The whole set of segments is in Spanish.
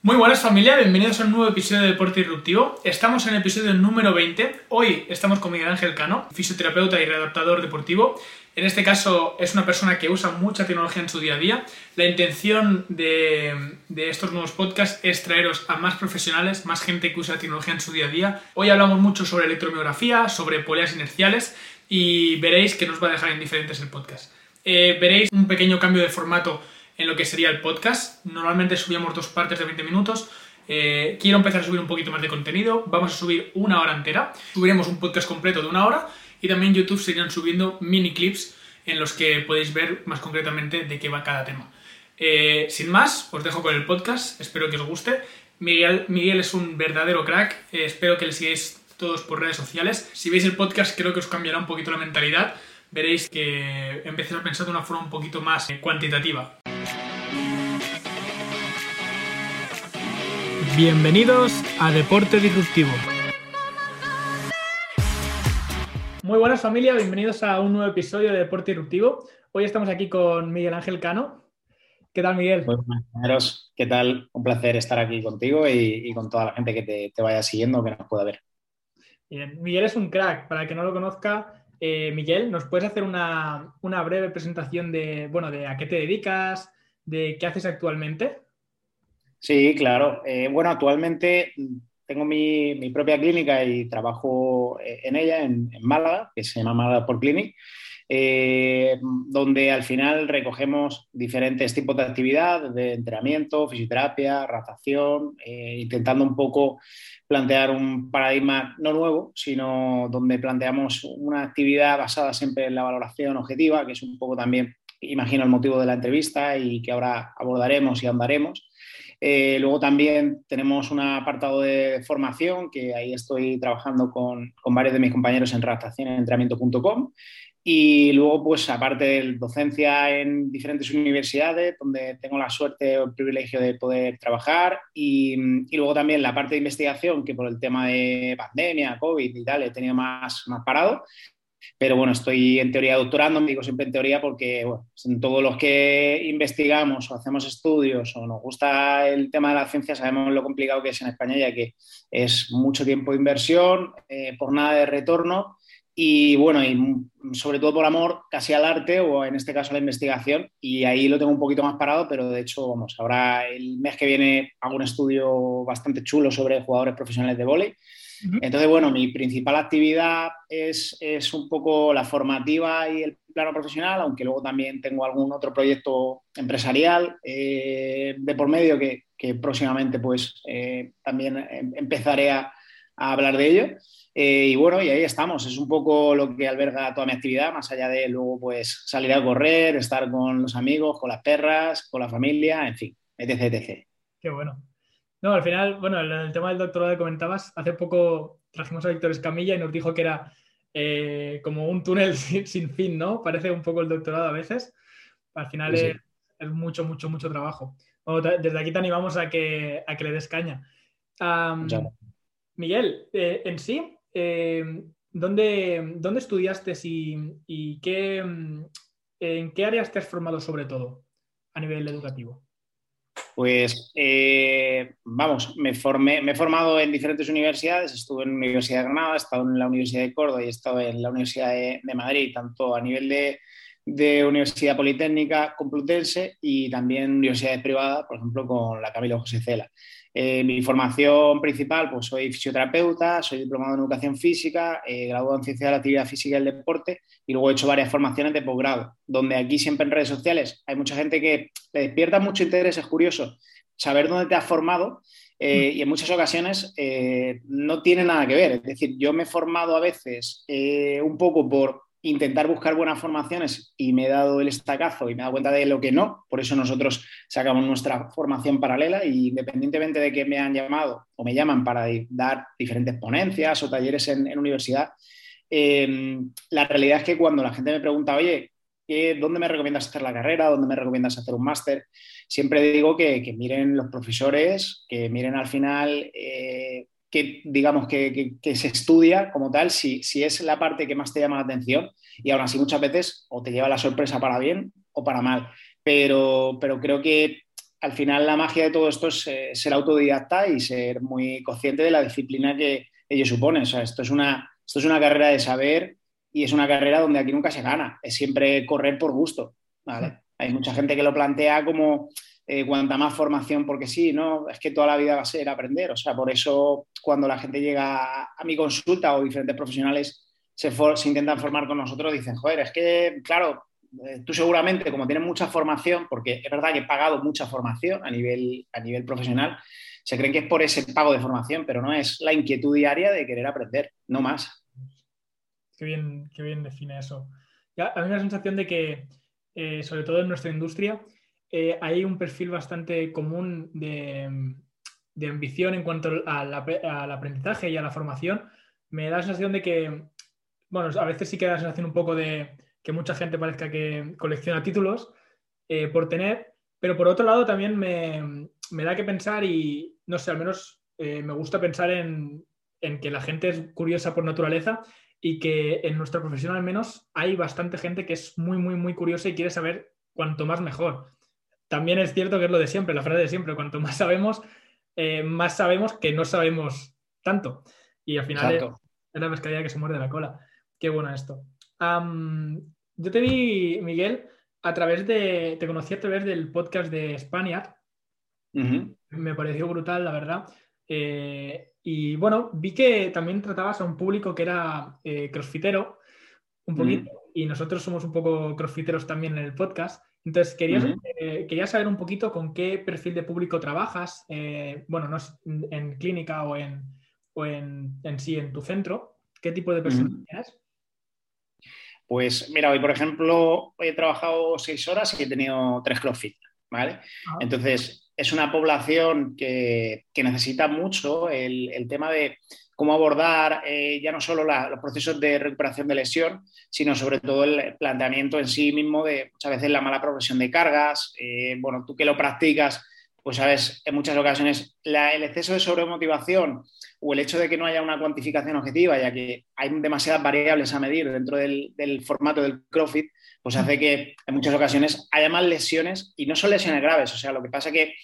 Muy buenas familia, bienvenidos a un nuevo episodio de Deporte Disruptivo. Estamos en el episodio número 20. Hoy estamos con Miguel Ángel Cano, fisioterapeuta y readaptador deportivo. En este caso es una persona que usa mucha tecnología en su día a día. La intención de, de, estos nuevos podcasts es traeros a más profesionales, más gente que usa tecnología en su día a día. Hoy hablamos mucho sobre electromiografía, sobre poleas inerciales y veréis que nos va a dejar indiferentes el podcast. Eh, veréis un pequeño cambio de formato en lo que sería el podcast. Normalmente subíamos dos partes de 20 minutos. Eh, quiero empezar a subir un poquito más de contenido. Vamos a subir una hora entera. Subiremos un podcast completo de una hora. Y también YouTube seguirán subiendo mini clips en los que podéis ver más concretamente de qué va cada tema. Eh, sin más, os dejo con el podcast. Espero que os guste. Miguel, es un verdadero crack. Eh, espero que le sigáis todos por redes sociales. Si veis el podcast creo que os cambiará un poquito la mentalidad. Veréis que empecéis a pensar de una forma un poquito más cuantitativa. Bienvenidos a Deporte Disruptivo. Muy buenas familia, bienvenidos a un nuevo episodio de Deporte Disruptivo. Hoy estamos aquí con Miguel Ángel Cano. ¿Qué tal, Miguel? Muy buenas, ¿qué tal? Un placer estar aquí contigo y, con toda la gente que te, vaya siguiendo, que nos pueda ver. Bien, Miguel es un crack. Para el que no lo conozca, eh, Miguel, ¿nos puedes hacer una, una, breve presentación de, bueno, de a qué te dedicas, de qué haces actualmente? Sí, claro. Eh, bueno, actualmente tengo mi, propia clínica y trabajo eh, en ella, en, Málaga, que se llama Málaga por Clinic, eh, donde al final recogemos diferentes tipos de actividad, de entrenamiento, fisioterapia, ratación, intentando un poco plantear un paradigma no nuevo, sino donde planteamos una actividad basada siempre en la valoración objetiva, que es un poco también, imagino, el motivo de la entrevista y que ahora abordaremos y andaremos. Eh, luego también tenemos un apartado de formación, que ahí estoy trabajando con, varios de mis compañeros en redactación en entrenamiento.com. Y luego, pues aparte de docencia en diferentes universidades, donde tengo la suerte o el privilegio de poder trabajar. Y, y, luego también la parte de investigación, que por el tema de pandemia, COVID y tal, he tenido más, más parado. Pero bueno, estoy en teoría doctorando, me digo siempre en teoría porque bueno, en todos los que investigamos o hacemos estudios o nos gusta el tema de la ciencia sabemos lo complicado que es en España ya que es mucho tiempo de inversión eh, por nada de retorno y bueno, y sobre todo por amor casi al arte o en este caso a la investigación. Y ahí lo tengo un poquito más parado, pero de hecho, vamos, ahora el mes que viene hago un estudio bastante chulo sobre jugadores profesionales de vóley entonces, bueno, mi principal actividad es, es, un poco la formativa y el plano profesional, aunque luego también tengo algún otro proyecto empresarial eh, de por medio que, que próximamente pues eh, también em, empezaré a, a, hablar de ello. Eh, y bueno, y ahí estamos, es un poco lo que alberga toda mi actividad, más allá de luego pues salir a correr, estar con los amigos, con las perras, con la familia, en fin, etc. etc. Qué bueno. No, al final, bueno, el, tema del doctorado que comentabas, hace poco trajimos a Víctor Escamilla y nos dijo que era eh, como un túnel sin, fin, ¿no? Parece un poco el doctorado a veces. Al final Es, mucho, mucho, mucho trabajo. desde aquí te animamos a que, a que le des caña. Miguel, eh, en sí, eh, ¿dónde, ¿dónde, estudiaste y, y qué, en qué áreas te has formado sobre todo a nivel educativo? Pues eh, vamos, me, formé, me he formado en diferentes universidades, estuve en la Universidad de Granada, he estado en la Universidad de Córdoba y he estado en la Universidad de, Madrid, tanto a nivel de, de, Universidad Politécnica Complutense y también universidades privadas, por ejemplo, con la Camilo José Cela. Eh, mi formación principal, pues soy fisioterapeuta, soy diplomado en educación física, eh, graduado en ciencia de la actividad física y el deporte y luego he hecho varias formaciones de posgrado, donde aquí siempre en redes sociales hay mucha gente que le despierta mucho interés, es curioso saber dónde te has formado eh, y en muchas ocasiones no tiene nada que ver. Es decir, yo me he formado a veces un poco por intentar buscar buenas formaciones y me he dado el estacazo y me he dado cuenta de lo que no. Por eso nosotros sacamos nuestra formación paralela y independientemente de que me han llamado o me llaman para dar diferentes ponencias o talleres en, universidad, em, la realidad es que cuando la gente me pregunta, oye, ¿dónde me recomiendas hacer la carrera? ¿Dónde me recomiendas hacer un máster? Siempre digo que, miren los profesores, que miren al final... Eh, que digamos que, se estudia como tal, si, si, es la parte que más te llama la atención y aún así muchas veces o te lleva la sorpresa para bien o para mal. Pero, pero creo que al final la magia de todo esto es eh, ser autodidacta y ser muy consciente de la disciplina que ello supone. O sea, esto es una, esto es una carrera de saber y es una carrera donde aquí nunca se gana, es siempre correr por gusto. ¿vale? Hay mucha gente que lo plantea como eh, cuanta más formación, porque sí, ¿no? Es que toda la vida va a ser aprender. O sea, por eso cuando la gente llega a mi consulta o diferentes profesionales se, intentan formar con nosotros, dicen, joder, es que, claro, eh, tú seguramente, como tienes mucha formación, porque es verdad que he pagado mucha formación a nivel, a nivel profesional, se creen que es por ese pago de formación, pero no es la inquietud diaria de querer aprender, no más. Qué bien, qué bien define eso. Ya, a mí me da la sensación de que, eh, sobre todo en nuestra industria, eh, hay un perfil bastante común de, de ambición en cuanto al, al, aprendizaje y a la formación. Me da la sensación de que, bueno, a veces sí que da la sensación un poco de que mucha gente parezca que colecciona títulos eh, por tener, pero por otro lado también me, me, da que pensar y, no sé, al menos me gusta pensar en, en que la gente es curiosa por naturaleza y que en nuestra profesión al menos hay bastante gente que es muy, muy, muy curiosa y quiere saber cuanto más mejor. También es cierto que es lo de siempre, la frase de siempre, cuanto más sabemos, eh, más sabemos que no sabemos tanto. Y al final es, la pescadilla que se muerde la cola. Qué bueno esto. yo te vi, Miguel, a través de, te conocí a través del podcast de España. Me pareció brutal, la verdad. Eh, y bueno, vi que también tratabas a un público que era eh, crossfitero, un poquito, y nosotros somos un poco crossfiteros también en el podcast. Entonces, quería, eh, quería saber un poquito con qué perfil de público trabajas, eh, bueno, no en clínica o en, o en, en, sí en tu centro, qué tipo de personas tienes. Pues mira, hoy por ejemplo he trabajado seis horas y he tenido tres CrossFit, ¿vale? Entonces, es una población que, necesita mucho el, tema de cómo abordar eh, ya no solo los procesos de recuperación de lesión, sino sobre todo el planteamiento en sí mismo de muchas veces la mala progresión de cargas. Eh, bueno, tú que lo practicas, pues sabes, en muchas ocasiones el exceso de sobremotivación o el hecho de que no haya una cuantificación objetiva, ya que hay demasiadas variables a medir dentro del, del formato del CrossFit, pues hace que en muchas ocasiones haya más lesiones y no son lesiones graves. O sea, lo que pasa que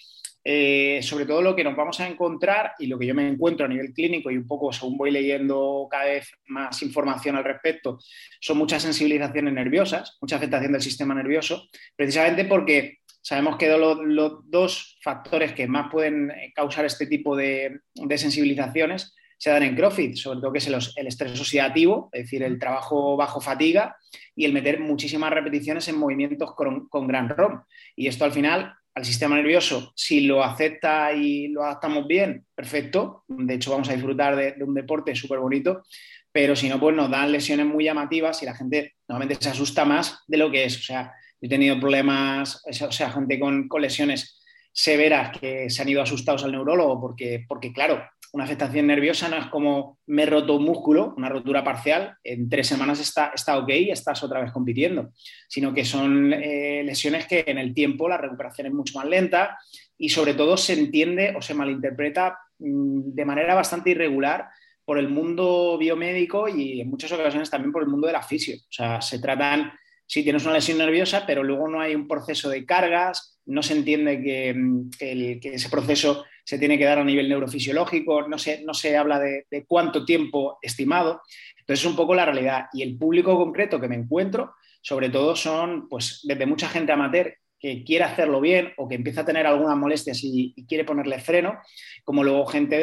eh, sobre todo lo que nos vamos a encontrar y lo que yo me encuentro a nivel clínico y un poco según voy leyendo cada vez más información al respecto, son muchas sensibilizaciones nerviosas, mucha afectación del sistema nervioso, precisamente porque sabemos que los, dos factores que más pueden causar este tipo de, sensibilizaciones se dan en CrossFit, sobre todo que es el, estrés oxidativo, es decir, el trabajo bajo fatiga y el meter muchísimas repeticiones en movimientos con, gran ROM. Y esto al final al sistema nervioso, si lo acepta y lo adaptamos bien, perfecto. De hecho, vamos a disfrutar de, un deporte súper bonito, pero si no, pues nos dan lesiones muy llamativas y la gente normalmente se asusta más de lo que es. O sea, he tenido problemas, o sea, gente con, con lesiones severas que se han ido asustados al neurólogo porque, porque claro, una afectación nerviosa no es como me he roto un músculo, una rotura parcial, en tres semanas está, está ok y estás otra vez compitiendo, sino que son eh, lesiones que en el tiempo la recuperación es mucho más lenta y sobre todo se entiende o se malinterpreta mm, de manera bastante irregular por el mundo biomédico y en muchas ocasiones también por el mundo de la fisio. O sea, se tratan, sí tienes una lesión nerviosa, pero luego no hay un proceso de cargas, no se entiende que, mm, que ese proceso se tiene que dar a nivel neurofisiológico, no se, no se habla de, cuánto tiempo estimado. Entonces es un poco la realidad. Y el público concreto que me encuentro, sobre todo son pues desde mucha gente amateur que quiere hacerlo bien o que empieza a tener algunas molestias y, quiere ponerle freno, como luego gente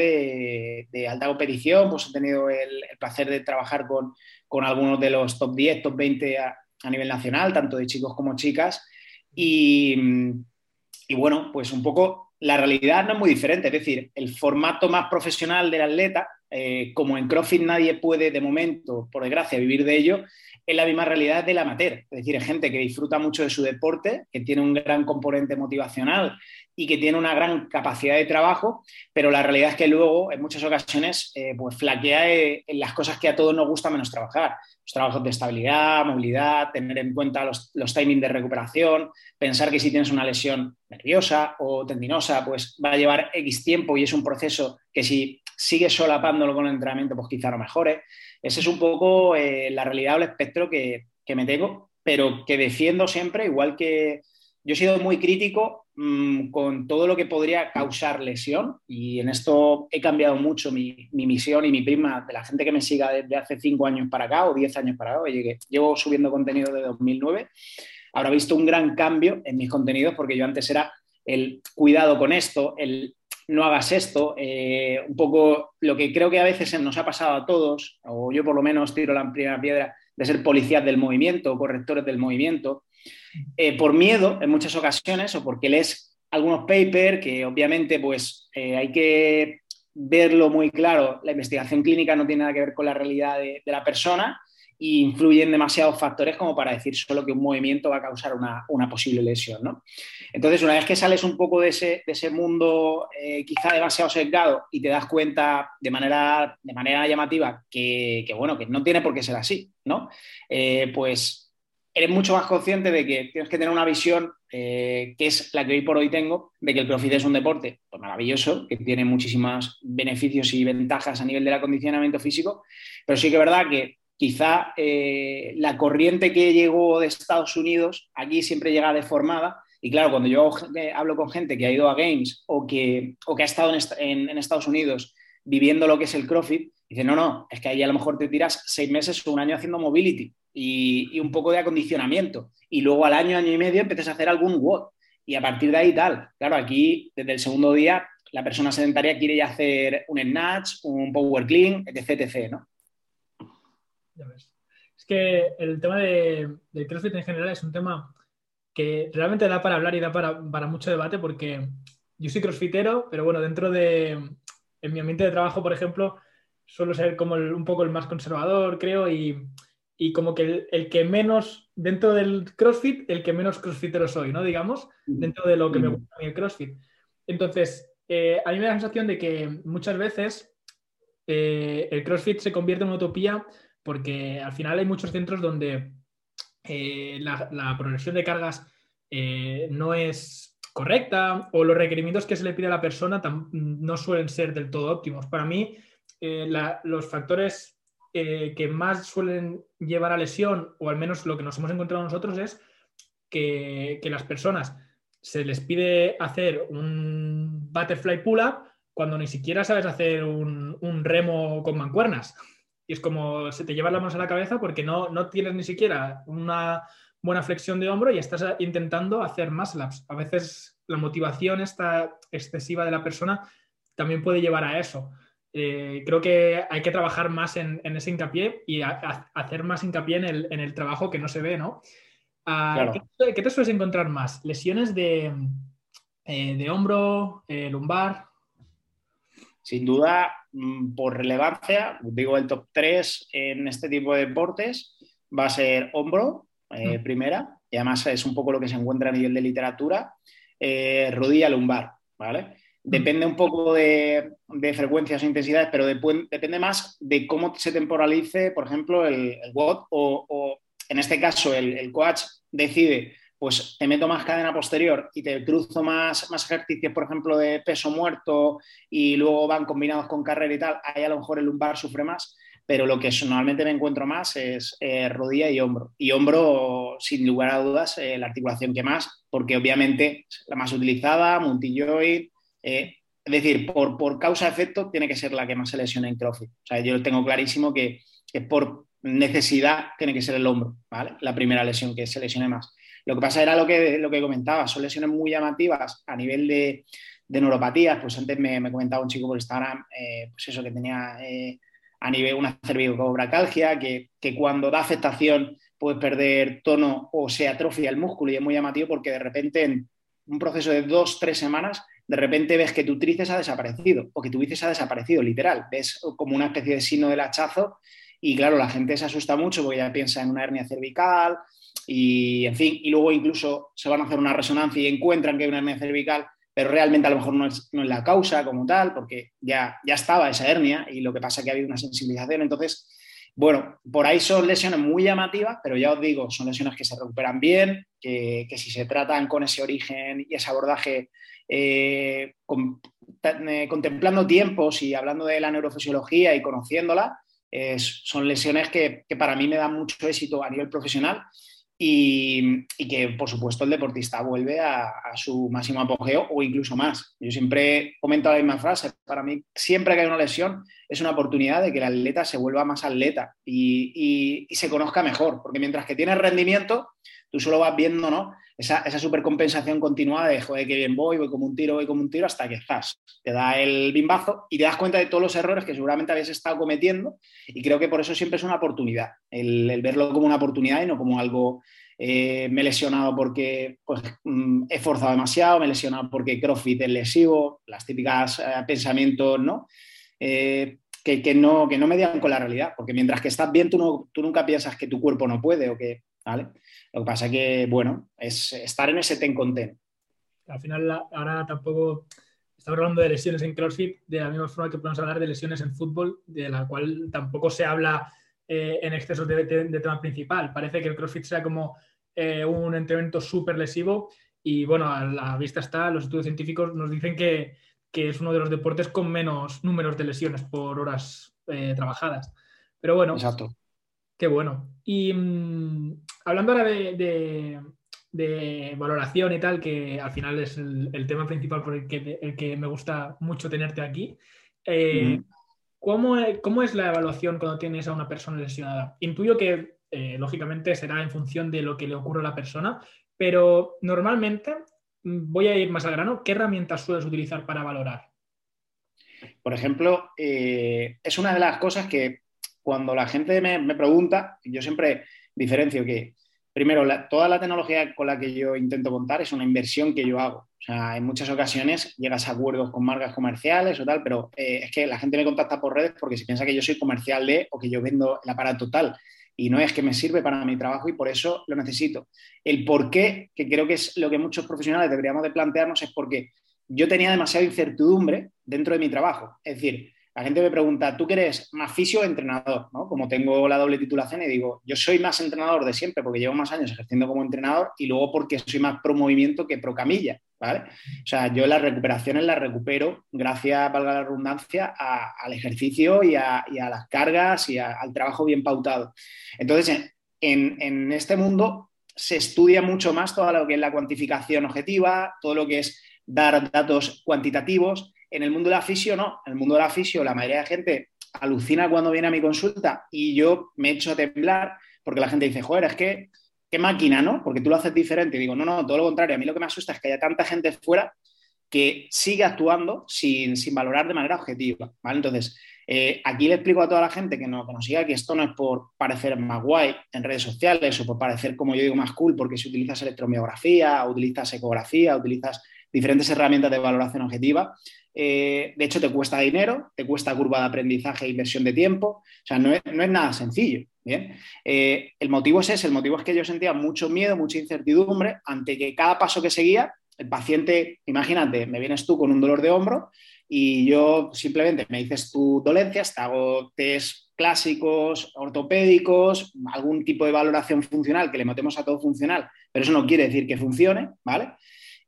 de, alta competición, pues he tenido el, placer de trabajar con, algunos de los top 10, top 20 a, nivel nacional, tanto de chicos como chicas. Y, y, bueno, pues un poco la realidad no es muy diferente. Es decir, el formato más profesional del atleta, eh, como en CrossFit nadie puede de momento, por desgracia, vivir de ello, es la misma realidad del amateur. Es decir, es gente que disfruta mucho de su deporte, que tiene un gran componente motivacional y que tiene una gran capacidad de trabajo, pero la realidad es que luego, en muchas ocasiones, eh, pues flaquea eh, en las cosas que a todos nos gusta menos trabajar. Los trabajos de estabilidad, movilidad, tener en cuenta los, los timings de recuperación, pensar que si tienes una lesión nerviosa o tendinosa, pues va a llevar X tiempo y es un proceso que si sigues solapándolo con el entrenamiento, pues quizá no mejore. Esa es un poco eh, la realidad o el espectro que, que me tengo, pero que defiendo siempre, igual que yo he sido muy crítico mm, con todo lo que podría causar lesión y en esto he cambiado mucho mi, misión y mi prima de la gente que me siga desde hace cinco años para acá o diez años para acá. Oye, llevo subiendo contenido de 2009. Habrá visto un gran cambio en mis contenidos porque yo antes era el cuidado con esto, el no hagas esto, eh, un poco lo que creo que a veces nos ha pasado a todos, o yo por lo menos tiro la primera piedra de ser policías del movimiento, correctores del movimiento, eh, por miedo en muchas ocasiones o porque lees algunos papers que obviamente pues eh, hay que verlo muy claro, la investigación clínica no tiene nada que ver con la realidad de, la persona e influyen demasiados factores como para decir solo que un movimiento va a causar una, posible lesión. ¿no? Entonces, una vez que sales un poco de ese, de ese mundo eh, quizá demasiado sesgado y te das cuenta de manera, de manera llamativa que, que, bueno, que no tiene por qué ser así, ¿no? pues eres mucho más consciente de que tienes que tener una visión eh, que es la que hoy por hoy tengo, de que el CrossFit es un deporte pues, maravilloso, que tiene muchísimos beneficios y ventajas a nivel del acondicionamiento físico, pero sí que es verdad que quizá eh, la corriente que llegó de Estados Unidos aquí siempre llega deformada. Y claro, cuando yo eh, hablo con gente que ha ido a Games o que, o que ha estado en, Estados Unidos viviendo lo que es el CrossFit, dice, no, no, es que ahí a lo mejor te tiras seis meses o un año haciendo mobility y, un poco de acondicionamiento. Y luego al año, año y medio empiezas a hacer algún WOD. Y a partir de ahí tal. Claro, aquí desde el segundo día la persona sedentaria quiere ya hacer un snatch, un power clean, etc, etc ¿no? Ya ves. Es que el tema de, del CrossFit en general es un tema que realmente da para hablar y da para, para mucho debate porque yo soy crossfitero, pero bueno, dentro de, en mi ambiente de trabajo, por ejemplo, suelo ser como un poco el más conservador, creo, y, y como que el, que menos, dentro del CrossFit, el que menos CrossFitero soy, ¿no? Digamos, dentro de lo que me gusta a mí el CrossFit. Entonces, eh, a mí me da la sensación de que muchas veces eh, el CrossFit se convierte en una utopía porque al final hay muchos centros donde eh, la, progresión de cargas no es correcta o los requerimientos que se le pide a la persona no suelen ser del todo óptimos. Para mí, los factores eh, que más suelen llevar a lesión, o al menos lo que nos hemos encontrado nosotros, es que, las personas se les pide hacer un butterfly pull-up cuando ni siquiera sabes hacer un, remo con mancuernas. Y es como se te lleva las manos a la cabeza porque no, no tienes ni siquiera una buena flexión de hombro y estás intentando hacer más laps. A veces la motivación esta excesiva de la persona también puede llevar a eso. Eh, creo que hay que trabajar más en, ese hincapié y hacer más hincapié en el, trabajo que no se ve, ¿no? Ah, ¿qué, te sueles encontrar más? ¿Lesiones de, eh, hombro, eh, lumbar? Sin duda, por relevancia, digo el top 3 en este tipo de deportes va a ser hombro, mm. primera, y además es un poco lo que se encuentra a nivel de literatura, rodilla, lumbar, ¿vale? Depende un poco de, frecuencias o intensidades, pero depende más de cómo se temporalice, por ejemplo, el, el WOD o, en este caso el, coach decide, pues te meto más cadena posterior y te cruzo más, más ejercicios, por ejemplo, de peso muerto y luego van combinados con carrera y tal, ahí a lo mejor el lumbar sufre más, pero lo que normalmente me encuentro más es eh, rodilla y hombro. Y hombro, sin lugar a dudas, eh, la articulación que más, porque obviamente la más utilizada, multijoint, eh, es decir, por, por causa-efecto tiene que ser la que más se lesiona en CrossFit. O sea, yo tengo clarísimo que, es por necesidad tiene que ser el hombro, ¿vale? La primera lesión que se lesione más. Lo que pasa era lo que, lo que comentaba, son lesiones muy llamativas a nivel de, neuropatías. Pues antes me, comentaba un chico por Instagram, eh, pues eso, que tenía eh, a nivel una cervicobracalgia, que, que cuando da afectación puedes perder tono o se atrofia el músculo y es muy llamativo porque de repente en un proceso de dos, tres semanas de repente ves que tu tríceps ha desaparecido o que tu bíceps ha desaparecido, literal. Ves como una especie de signo del hachazo y claro, la gente se asusta mucho porque ya piensa en una hernia cervical y, en fin, y luego incluso se van a hacer una resonancia y encuentran que hay una hernia cervical, pero realmente a lo mejor no es, la causa como tal, porque ya, ya estaba esa hernia y lo que pasa es que ha habido una sensibilización. Entonces, bueno, por ahí son lesiones muy llamativas, pero ya os digo, son lesiones que se recuperan bien, que, que si se tratan con ese origen y ese abordaje eh, eh, contemplando tiempos y hablando de la neurofisiología y conociéndola, son lesiones que, para mí me dan mucho éxito a nivel profesional y, que, por supuesto, el deportista vuelve a, su máximo apogeo o incluso más. Yo siempre comento la misma frase, para mí siempre que hay una lesión es una oportunidad de que el atleta se vuelva más atleta y, se conozca mejor, porque mientras que tienes rendimiento, tú solo vas viendo ¿no? Esa, esa supercompensación continuada de, joder, qué bien voy, voy como un tiro, voy como un tiro, hasta que estás, te da el bimbazo y te das cuenta de todos los errores que seguramente habías estado cometiendo y creo que por eso siempre es una oportunidad, el verlo como una oportunidad y no como algo eh, me he lesionado porque pues, mm, he forzado demasiado, me he lesionado porque CrossFit es lesivo, las típicas eh, pensamientos, ¿no? Eh, que, ¿no? que no median con la realidad, porque mientras que estás bien, tú, no, tú nunca piensas que tu cuerpo no puede o que, ¿vale? Lo que pasa es que, bueno, es estar en ese ten con ten. Al final, ahora tampoco estamos hablando de lesiones en CrossFit, de la misma forma que podemos hablar de lesiones en fútbol, de la cual tampoco se habla en exceso de, de, tema principal. Parece que el CrossFit sea como eh, un entrenamiento súper lesivo y bueno, a la vista está, los estudios científicos nos dicen que, es uno de los deportes con menos números de lesiones por horas eh, trabajadas. Pero bueno, Exacto. Qué bueno. Y mm, hablando ahora de, valoración y tal, que al final es el, tema principal por el que, el que, me gusta mucho tenerte aquí. Eh, ¿cómo, ¿Cómo es la evaluación cuando tienes a una persona lesionada? Intuyo que eh, lógicamente será en función de lo que le ocurra a la persona, pero normalmente, mm, voy a ir más al grano, ¿qué herramientas sueles utilizar para valorar? Por ejemplo, eh, es una de las cosas que cuando la gente me, pregunta, yo siempre diferencio que, primero, toda la tecnología con la que yo intento contar es una inversión que yo hago. O sea, en muchas ocasiones llegas a acuerdos con marcas comerciales o tal, pero eh, es que la gente me contacta por redes porque se piensa que yo soy comercial de o que yo vendo el aparato tal y no es que me sirve para mi trabajo y por eso lo necesito. El por qué, que creo que es lo que muchos profesionales deberíamos de plantearnos, es porque yo tenía demasiada incertidumbre dentro de mi trabajo. Es decir, la gente me pregunta, ¿tú eres más fisio o entrenador? ¿no? Como tengo la doble titulación y digo, yo soy más entrenador de siempre porque llevo más años ejerciendo como entrenador y luego porque soy más pro movimiento que pro camilla, ¿vale? O sea, yo las recuperaciones las recupero gracias, valga la redundancia, al ejercicio y a, las cargas y al trabajo bien pautado. Entonces, en, en este mundo se estudia mucho más todo lo que es la cuantificación objetiva, todo lo que es dar datos cuantitativos en el mundo de la fisio no, en el mundo de la fisio la mayoría de gente alucina cuando viene a mi consulta y yo me echo a temblar porque la gente dice, joder, es que qué máquina, ¿no? Porque tú lo haces diferente. Y digo, no, no, todo lo contrario. A mí lo que me asusta es que haya tanta gente fuera que sigue actuando sin, valorar de manera objetiva, ¿vale? Entonces, eh, aquí le explico a toda la gente que no, que no siga que esto no es por parecer más guay en redes sociales o por parecer, como yo digo, más cool porque si utilizas electromiografía, utilizas ecografía, utilizas diferentes herramientas de valoración objetiva, eh, de hecho, te cuesta dinero, te cuesta curva de aprendizaje e inversión de tiempo. O sea, no es, nada sencillo. ¿bien? Eh, el motivo es ese, el motivo es que yo sentía mucho miedo, mucha incertidumbre ante que cada paso que seguía, el paciente, imagínate, me vienes tú con un dolor de hombro y yo simplemente me dices tu dolencias, te hago test clásicos, ortopédicos, algún tipo de valoración funcional que le metemos a todo funcional, pero eso no quiere decir que funcione, ¿vale?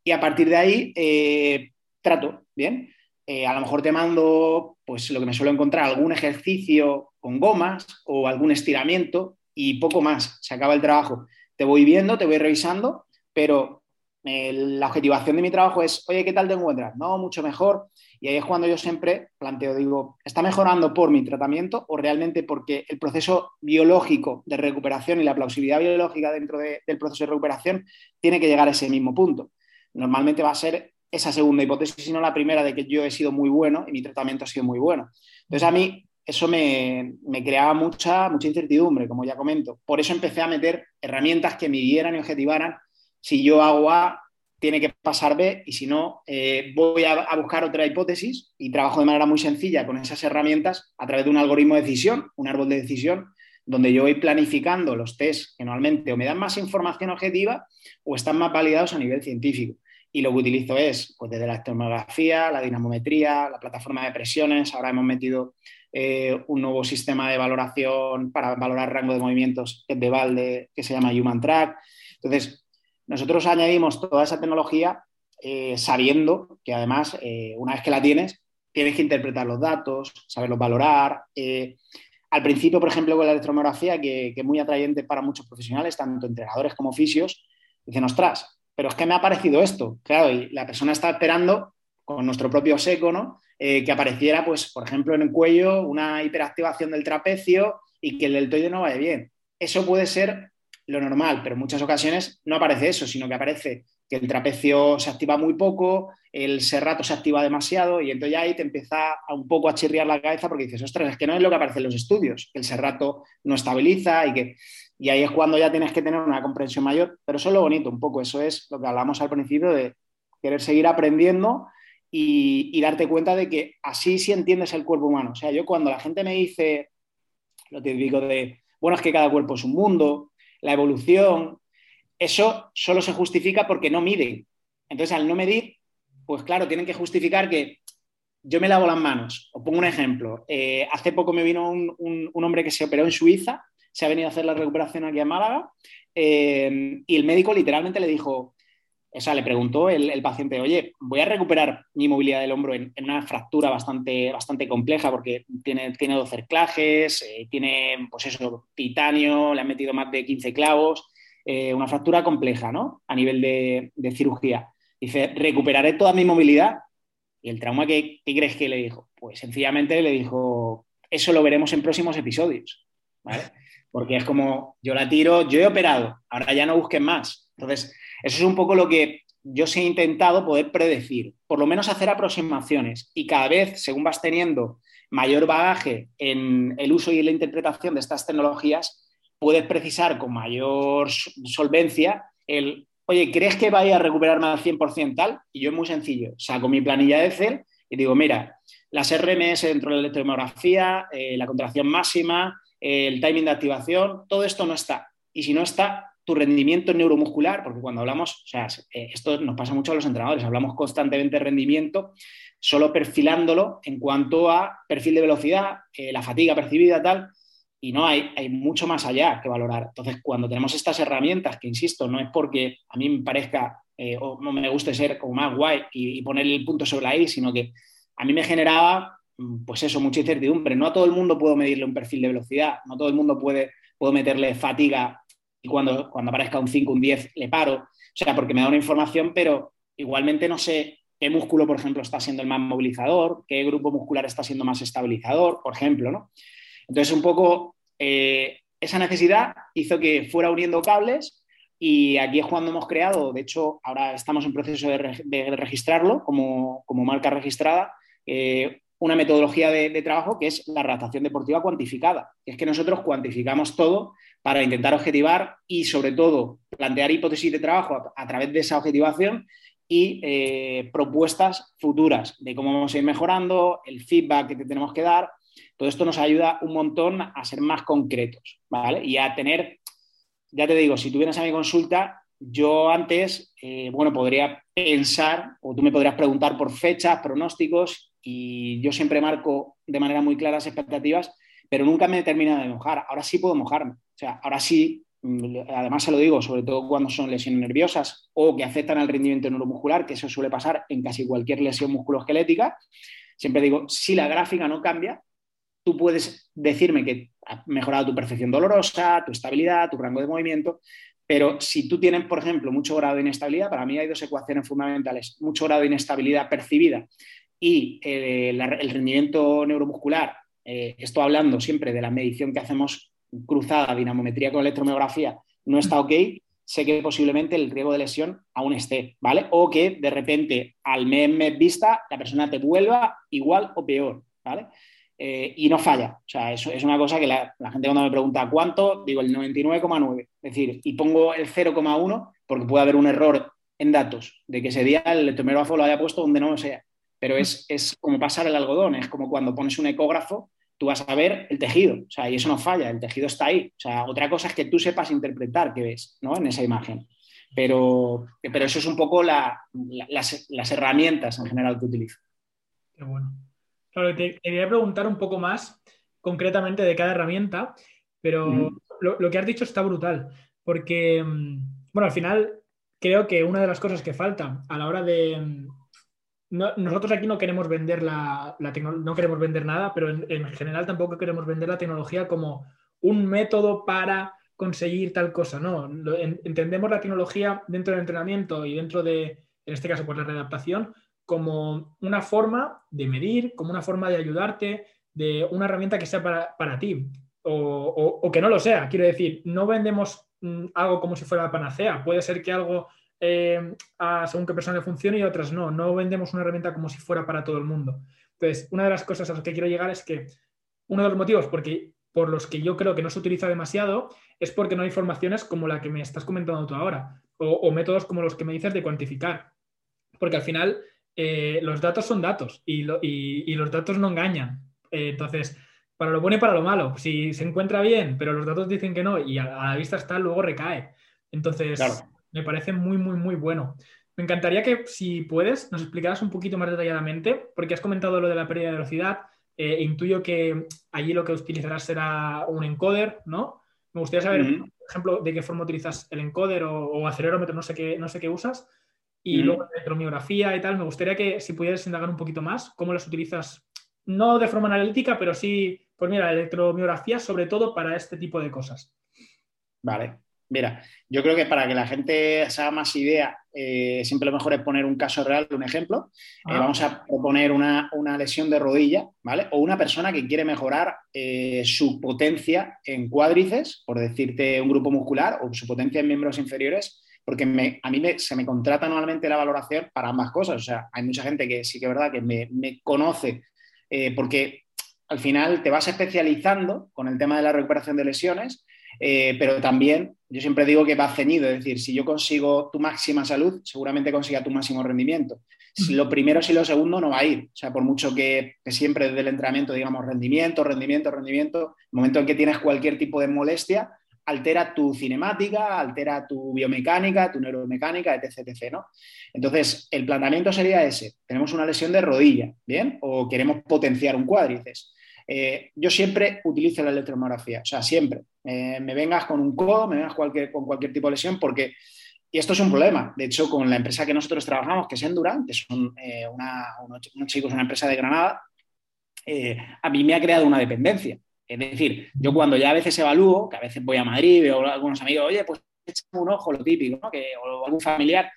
Y a partir de ahí, eh, trato, ¿bien? Eh, a lo mejor te mando, pues lo que me suelo encontrar, algún ejercicio con gomas o algún estiramiento y poco más, se acaba el trabajo. Te voy viendo, te voy revisando, pero eh, la objetivación de mi trabajo es, oye, ¿qué tal te encuentras? No, mucho mejor. Y ahí es cuando yo siempre planteo, digo, ¿está mejorando por mi tratamiento o realmente porque el proceso biológico de recuperación y la plausibilidad biológica dentro del proceso de recuperación tiene que llegar a ese mismo punto? Normalmente va a ser esa segunda hipótesis, sino la primera de que yo he sido muy bueno y mi tratamiento ha sido muy bueno. Entonces a mí eso me, creaba mucha, mucha incertidumbre, como ya comento. Por eso empecé a meter herramientas que midieran y objetivaran si yo hago A, tiene que pasar B y si no, eh, voy a, a, buscar otra hipótesis y trabajo de manera muy sencilla con esas herramientas a través de un algoritmo de decisión, un árbol de decisión, donde yo voy planificando los test que normalmente o me dan más información objetiva o están más validados a nivel científico y lo que utilizo es pues, desde la tomografía, la dinamometría, la plataforma de presiones. Ahora hemos metido eh, un nuevo sistema de valoración para valorar rango de movimientos de balde que se llama Human Track. Entonces, nosotros añadimos toda esa tecnología eh, sabiendo que además, eh, una vez que la tienes, tienes que interpretar los datos, saberlos valorar. al principio, por ejemplo, con la electromiografía, que, que es muy atrayente para muchos profesionales, tanto entrenadores como fisios, dicen, ostras, pero es que me ha parecido esto. Claro, y la persona está esperando con nuestro propio seco, ¿no? Eh, que apareciera, pues, por ejemplo, en el cuello una hiperactivación del trapecio y que el deltoide no vaya bien. Eso puede ser lo normal, pero en muchas ocasiones no aparece eso, sino que aparece que el trapecio se activa muy poco, el serrato se activa demasiado y entonces ya ahí te empieza a un poco a chirriar la cabeza porque dices, ostras, es que no es lo que aparece en los estudios, que el serrato no estabiliza y que... Y ahí es cuando ya tienes que tener una comprensión mayor, pero eso es lo bonito, un poco, eso es lo que hablamos al principio de querer seguir aprendiendo y, darte cuenta de que así sí entiendes el cuerpo humano. O sea, yo cuando la gente me dice lo típico de, bueno, es que cada cuerpo es un mundo, la evolución, eso solo se justifica porque no mide. Entonces, al no medir, pues claro, tienen que justificar que yo me lavo las manos. Os pongo un ejemplo. Eh, hace poco me vino un, hombre que se operó en Suiza, se ha venido a hacer la recuperación aquí a Málaga, eh, y el médico literalmente le dijo, o sea, le preguntó el, paciente, oye, voy a recuperar mi movilidad del hombro en, una fractura bastante, bastante compleja porque tiene, tiene dos cerclajes, eh, tiene, pues eso, titanio, le han metido más de 15 clavos, eh, una fractura compleja, ¿no? A nivel de, cirugía. Dice, recuperaré toda mi movilidad. ¿Y el trauma qué, crees que le dijo? Pues sencillamente le dijo, eso lo veremos en próximos episodios, ¿vale? Porque es como, yo la tiro, yo he operado, ahora ya no busquen más. Entonces, eso es un poco lo que yo sí he intentado poder predecir, por lo menos hacer aproximaciones y cada vez, según vas teniendo mayor bagaje en el uso y en la interpretación de estas tecnologías, puedes precisar con mayor solvencia el, oye, ¿crees que vaya a recuperarme al 100% tal? Y yo es muy sencillo, saco mi planilla de Excel y digo, mira, las RMS dentro de la electrohemografía, eh, la contracción máxima, el timing de activación, todo esto no está. Y si no está, tu rendimiento neuromuscular, porque cuando hablamos, o sea, eh, esto nos pasa mucho a los entrenadores, hablamos constantemente de rendimiento, solo perfilándolo en cuanto a perfil de velocidad, eh, la fatiga percibida, tal, y no hay, hay mucho más allá que valorar. Entonces, cuando tenemos estas herramientas, que insisto, no es porque a mí me parezca eh, o me guste ser como más guay y, poner el punto sobre la I, sino que a mí me generaba, pues eso, mucha incertidumbre. No a todo el mundo puedo medirle un perfil de velocidad, no a todo el mundo puede, puedo meterle fatiga y cuando, cuando aparezca un 5, un 10, le paro. O sea, porque me da una información, pero igualmente no sé qué músculo, por ejemplo, está siendo el más movilizador, qué grupo muscular está siendo más estabilizador, por ejemplo, ¿no? Entonces, un poco eh, esa necesidad hizo que fuera uniendo cables y aquí es cuando hemos creado, de hecho, ahora estamos en proceso de, registrarlo como, marca registrada, eh, una metodología de, trabajo que es la adaptación deportiva cuantificada. Es que nosotros cuantificamos todo para intentar objetivar y, sobre todo, plantear hipótesis de trabajo a, través de esa objetivación y eh, propuestas futuras de cómo vamos a ir mejorando, el feedback que tenemos que dar. Todo esto nos ayuda un montón a ser más concretos, ¿vale? Y a tener, ya te digo, si tú vienes a mi consulta, yo antes, eh, bueno, podría pensar o tú me podrías preguntar por fechas, pronósticos y yo siempre marco de manera muy clara las expectativas pero nunca me termina de mojar. Ahora sí puedo mojarme. O sea, ahora sí, mm, además se lo digo, sobre todo cuando son lesiones nerviosas o que afectan al rendimiento neuromuscular, que eso suele pasar en casi cualquier lesión musculoesquelética. Siempre digo, si la gráfica no cambia, tú puedes decirme que ha mejorado tu percepción dolorosa, tu estabilidad, tu rango de movimiento, pero si tú tienes, por ejemplo, mucho grado de inestabilidad, para mí hay dos ecuaciones fundamentales, mucho grado de inestabilidad percibida y eh, el rendimiento neuromuscular eh, estoy hablando siempre de la medición que hacemos cruzada, dinamometría con electromiografía, no está ok, sé que posiblemente el riesgo de lesión aún esté, ¿vale? O que de repente al mes, vista la persona te vuelva igual o peor, ¿vale? Eh, y no falla. O sea, eso es una cosa que la, gente cuando me pregunta cuánto, digo el 99,9. Es decir, y pongo el 0,1 porque puede haber un error en datos de que ese día el electromiógrafo lo haya puesto donde no sea. Pero es, es como pasar el algodón, es como cuando pones un ecógrafo tú vas a ver el tejido, o sea, y eso no falla, el tejido está ahí. O sea, otra cosa es que tú sepas interpretar qué ves, ¿no? En esa imagen. Pero, pero eso es un poco las, herramientas en general que utilizo. Qué bueno. Claro, te quería preguntar un poco más concretamente de cada herramienta, pero lo, que has dicho está brutal, porque, mm, bueno, al final creo que una de las cosas que falta a la hora de, nosotros aquí no queremos vender la, no queremos vender nada, pero en, general tampoco queremos vender la tecnología como un método para conseguir tal cosa. No, entendemos la tecnología dentro del entrenamiento y dentro de, en este caso, pues la readaptación, como una forma de medir, como una forma de ayudarte, de una herramienta que sea para, ti o, que no lo sea. Quiero decir, no vendemos mm, algo como si fuera la panacea. Puede ser que algo eh, a según qué persona le funcione y otras no. No vendemos una herramienta como si fuera para todo el mundo. Entonces, una de las cosas a las que quiero llegar es que uno de los motivos porque, por los que yo creo que no se utiliza demasiado es porque no hay formaciones como la que me estás comentando tú ahora o, métodos como los que me dices de cuantificar. Porque al final eh, los datos son datos y, los datos no engañan. Eh, entonces, para lo bueno y para lo malo, si se encuentra bien, pero los datos dicen que no y a, la vista está, luego recae. Entonces, me parece muy, muy, muy bueno. Me encantaría que, si puedes, nos explicaras un poquito más detalladamente, porque has comentado lo de la pérdida de velocidad. Eh, intuyo que allí lo que utilizarás será un encoder, ¿no? Me gustaría saber, por ejemplo, de qué forma utilizas el encoder o, acelerómetro, no sé qué, no sé qué usas. Y luego la electromiografía y tal. Me gustaría que, si pudieras indagar un poquito más, cómo las utilizas, no de forma analítica, pero sí, pues mira, la electromiografía, sobre todo para este tipo de cosas. Vale. Mira, yo creo que para que la gente se haga más idea, eh, siempre lo mejor es poner un caso real, un ejemplo. Eh, ah. vamos a proponer una, lesión de rodilla, ¿vale? O una persona que quiere mejorar eh, su potencia en cuádriceps, por decirte un grupo muscular, o su potencia en miembros inferiores, porque a mí se me contrata normalmente la valoración para ambas cosas. O sea, hay mucha gente que sí que es verdad que me, me conoce porque al final te vas especializando con el tema de la recuperación de lesiones eh, pero también yo siempre digo que va ceñido, es decir, si yo consigo tu máxima salud, seguramente consiga tu máximo rendimiento. Si lo primero, si lo segundo, no va a ir. O sea, por mucho que, siempre desde el entrenamiento digamos rendimiento, rendimiento, rendimiento, el momento en que tienes cualquier tipo de molestia, altera tu cinemática, altera tu biomecánica, tu neuromecánica, etc. etc ¿no? Entonces, el planteamiento sería ese. Tenemos una lesión de rodilla, ¿bien? O queremos potenciar un cuádriceps. Eh, yo siempre utilizo la electromiografía, o sea, siempre. me vengas con un codo, me vengas con cualquier tipo de lesión, porque, y esto es un problema, de hecho, con la empresa que nosotros trabajamos, que es Endurant, que son eh, unos, chicos, una empresa de Granada, eh, a mí me ha creado una dependencia. Es decir, yo cuando ya a veces evalúo, que a veces voy a Madrid, veo a algunos amigos, oye, pues echa un ojo, lo típico, ¿no? que, o algún familiar,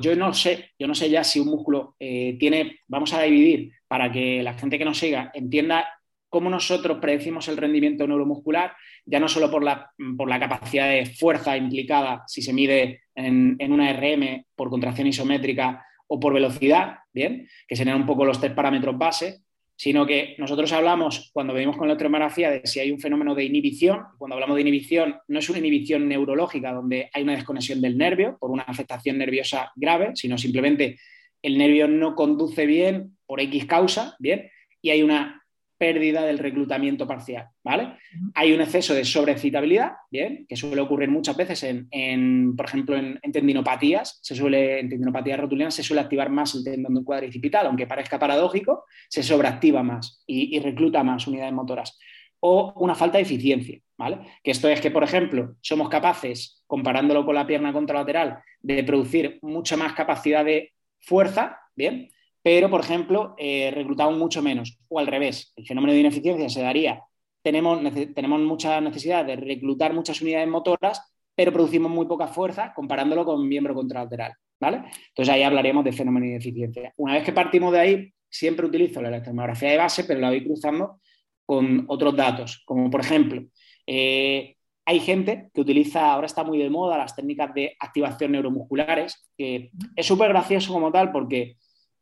yo no sé, yo no sé ya si un músculo tiene, vamos a dividir para que la gente que nos siga entienda cómo nosotros predecimos el rendimiento neuromuscular, ya no solo por la, por la capacidad de fuerza implicada, si se mide en, una RM por contracción isométrica o por velocidad, ¿bien? Que serían un poco los tres parámetros base, sino que nosotros hablamos, cuando venimos con la electromiografía, de si hay un fenómeno de inhibición. Cuando hablamos de inhibición, no es una inhibición neurológica donde hay una desconexión del nervio por una afectación nerviosa grave, sino simplemente el nervio no conduce bien por X causa, ¿bien? Y hay una pérdida del reclutamiento parcial, ¿vale? Hay un exceso de sobreexcitabilidad, ¿bien? Que suele ocurrir muchas veces en, por ejemplo, en, tendinopatías, se suele, en tendinopatías rotulianas se suele activar más el tendón cuadricipital, aunque parezca paradójico, se sobreactiva más y, y, recluta más unidades motoras. O una falta de eficiencia, ¿vale? Que esto es que, por ejemplo, somos capaces, comparándolo con la pierna contralateral, de producir mucha más capacidad de fuerza, ¿bien? Pero, por ejemplo, eh, reclutamos mucho menos. O al revés, el fenómeno de ineficiencia se daría, tenemos, tenemos mucha necesidad de reclutar muchas unidades motoras, pero producimos muy poca fuerza comparándolo con miembro contralateral. ¿vale? Entonces ahí hablaríamos de fenómeno de ineficiencia. Una vez que partimos de ahí, siempre utilizo la electromiografía de base, pero la voy cruzando con otros datos, como por ejemplo, eh, hay gente que utiliza, ahora está muy de moda, las técnicas de activación neuromusculares, que es súper gracioso como tal porque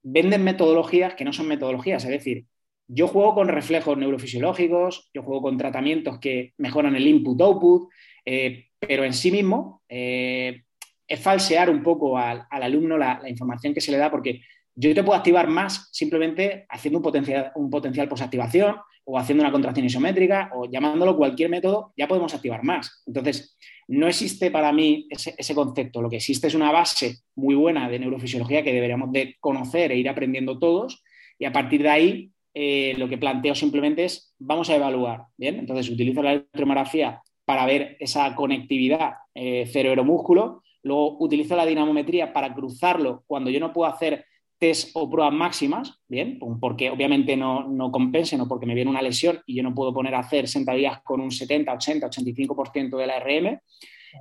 venden metodologías que no son metodologías. Es decir, yo juego con reflejos neurofisiológicos, yo juego con tratamientos que mejoran el input-output, eh, pero en sí mismo eh, es falsear un poco al, alumno la, información que se le da, porque yo te puedo activar más simplemente haciendo un potencial, un potencial posactivación o haciendo una contracción isométrica o llamándolo cualquier método, ya podemos activar más. Entonces, no existe para mí ese, concepto. Lo que existe es una base muy buena de neurofisiología que deberíamos de conocer e ir aprendiendo todos y a partir de ahí eh, lo que planteo simplemente es vamos a evaluar. Bien, entonces utilizo la electromiografía para ver esa conectividad eh, cerebro-músculo. Luego utilizo la dinamometría para cruzarlo cuando yo no puedo hacer test o pruebas máximas, ¿bien? Porque obviamente no, no compensen o porque me viene una lesión y yo no puedo poner a hacer sentadillas con un 70, 80, 85% de la RM.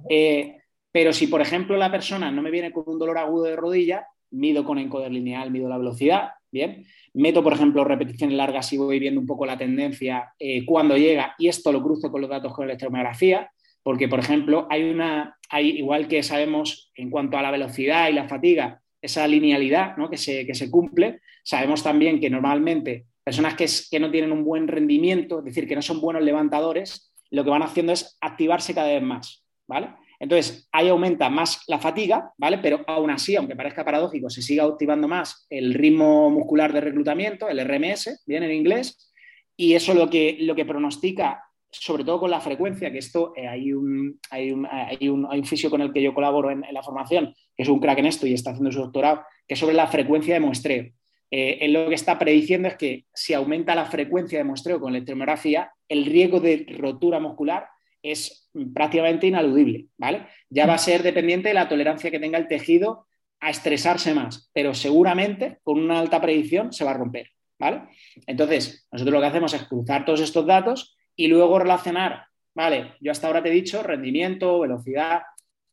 Eh, pero si, por ejemplo, la persona no me viene con un dolor agudo de rodilla, mido con encoder lineal, mido la velocidad, ¿bien? Meto, por ejemplo, repeticiones largas y voy viendo un poco la tendencia eh, cuando llega y esto lo cruzo con los datos con electromiografía, porque, por ejemplo, hay una, hay, igual que sabemos en cuanto a la velocidad y la fatiga, esa linealidad ¿no? que, se, que se cumple, sabemos también que normalmente personas que, que no tienen un buen rendimiento, es decir, que no son buenos levantadores, lo que van haciendo es activarse cada vez más, ¿vale? Entonces, ahí aumenta más la fatiga, ¿vale? Pero aún así, aunque parezca paradójico, se sigue activando más el ritmo muscular de reclutamiento, el RMS, bien en inglés, y eso lo que, lo que pronostica, sobre todo con la frecuencia, que esto eh, hay, un, hay, un, hay, un, hay, un, fisio con el que yo colaboro en, la formación, que es un crack en esto y está haciendo su doctorado, que es sobre la frecuencia de muestreo. Eh, él lo que está prediciendo es que si aumenta la frecuencia de muestreo con electromiografía, el riesgo de rotura muscular es prácticamente inaludible, ¿vale? Ya va a ser dependiente de la tolerancia que tenga el tejido a estresarse más, pero seguramente con una alta predicción se va a romper, ¿vale? Entonces, nosotros lo que hacemos es cruzar todos estos datos y luego relacionar, ¿vale? Yo hasta ahora te he dicho rendimiento, velocidad,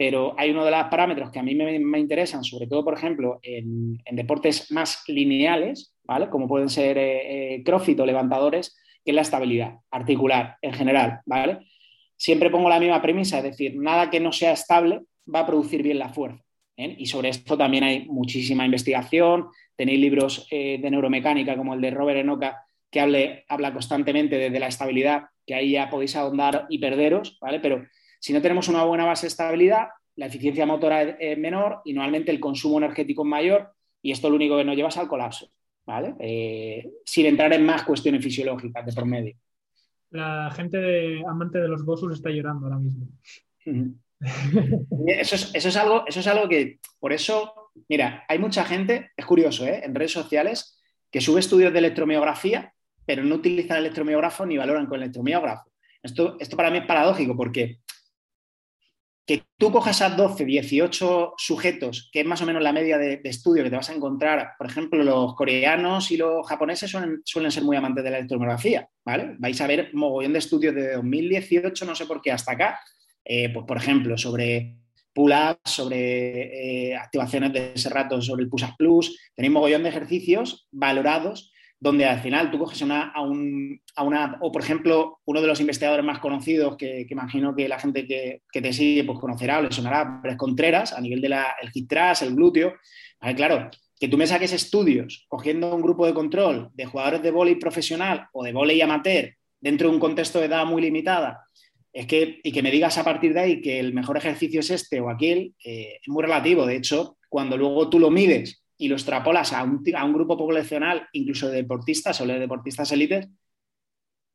pero hay uno de los parámetros que a mí me, interesan, sobre todo, por ejemplo, en, deportes más lineales, ¿vale? Como pueden ser eh, eh, crossfit o levantadores, que es la estabilidad articular en general, ¿vale? siempre pongo la misma premisa, es decir, nada que no sea estable va a producir bien la fuerza. ¿eh? Y sobre esto también hay muchísima investigación. Tenéis libros eh, de neuromecánica como el de Robert Enoka, que hable, habla constantemente de, la estabilidad, que ahí ya podéis ahondar y perderos, ¿vale? Pero si no tenemos una buena base de estabilidad, la eficiencia motora es, menor y normalmente el consumo energético es mayor y esto lo único que nos lleva es al colapso, ¿vale? Eh, sin entrar en más cuestiones fisiológicas de por medio la gente de, amante de los Bosus está llorando ahora mismo. Eso es, algo, eso es algo que, por eso, mira, hay mucha gente, es curioso, ¿eh? en redes sociales, que sube estudios de electromiografía, pero no utilizan el electromiógrafo ni valoran con el electromiógrafo. Esto, esto para mí es paradójico porque que tú cojas a 12, 18 sujetos, que es más o menos la media de, estudio que te vas a encontrar, por ejemplo, los coreanos y los japoneses suelen, suelen, ser muy amantes de la electromiografía, ¿vale? Vais a ver mogollón de estudios de 2018, no sé por qué, hasta acá, eh, pues, por ejemplo, sobre pull-ups, sobre eh, activaciones de ese rato, sobre el push-up plus, tenéis mogollón de ejercicios valorados donde al final tú coges a, un, a, una, o por ejemplo, uno de los investigadores más conocidos que, que imagino que la gente que, que, te sigue pues conocerá o le sonará, pero es Contreras, a nivel del el hip thrust, el glúteo. Claro, que tú me saques estudios cogiendo un grupo de control de jugadores de vóley profesional o de vóley amateur dentro de un contexto de edad muy limitada, es que, y que me digas a partir de ahí que el mejor ejercicio es este o aquel, eh, es muy relativo. De hecho, cuando luego tú lo mides y lo extrapolas a un, a un grupo poblacional, incluso de deportistas o de deportistas élites,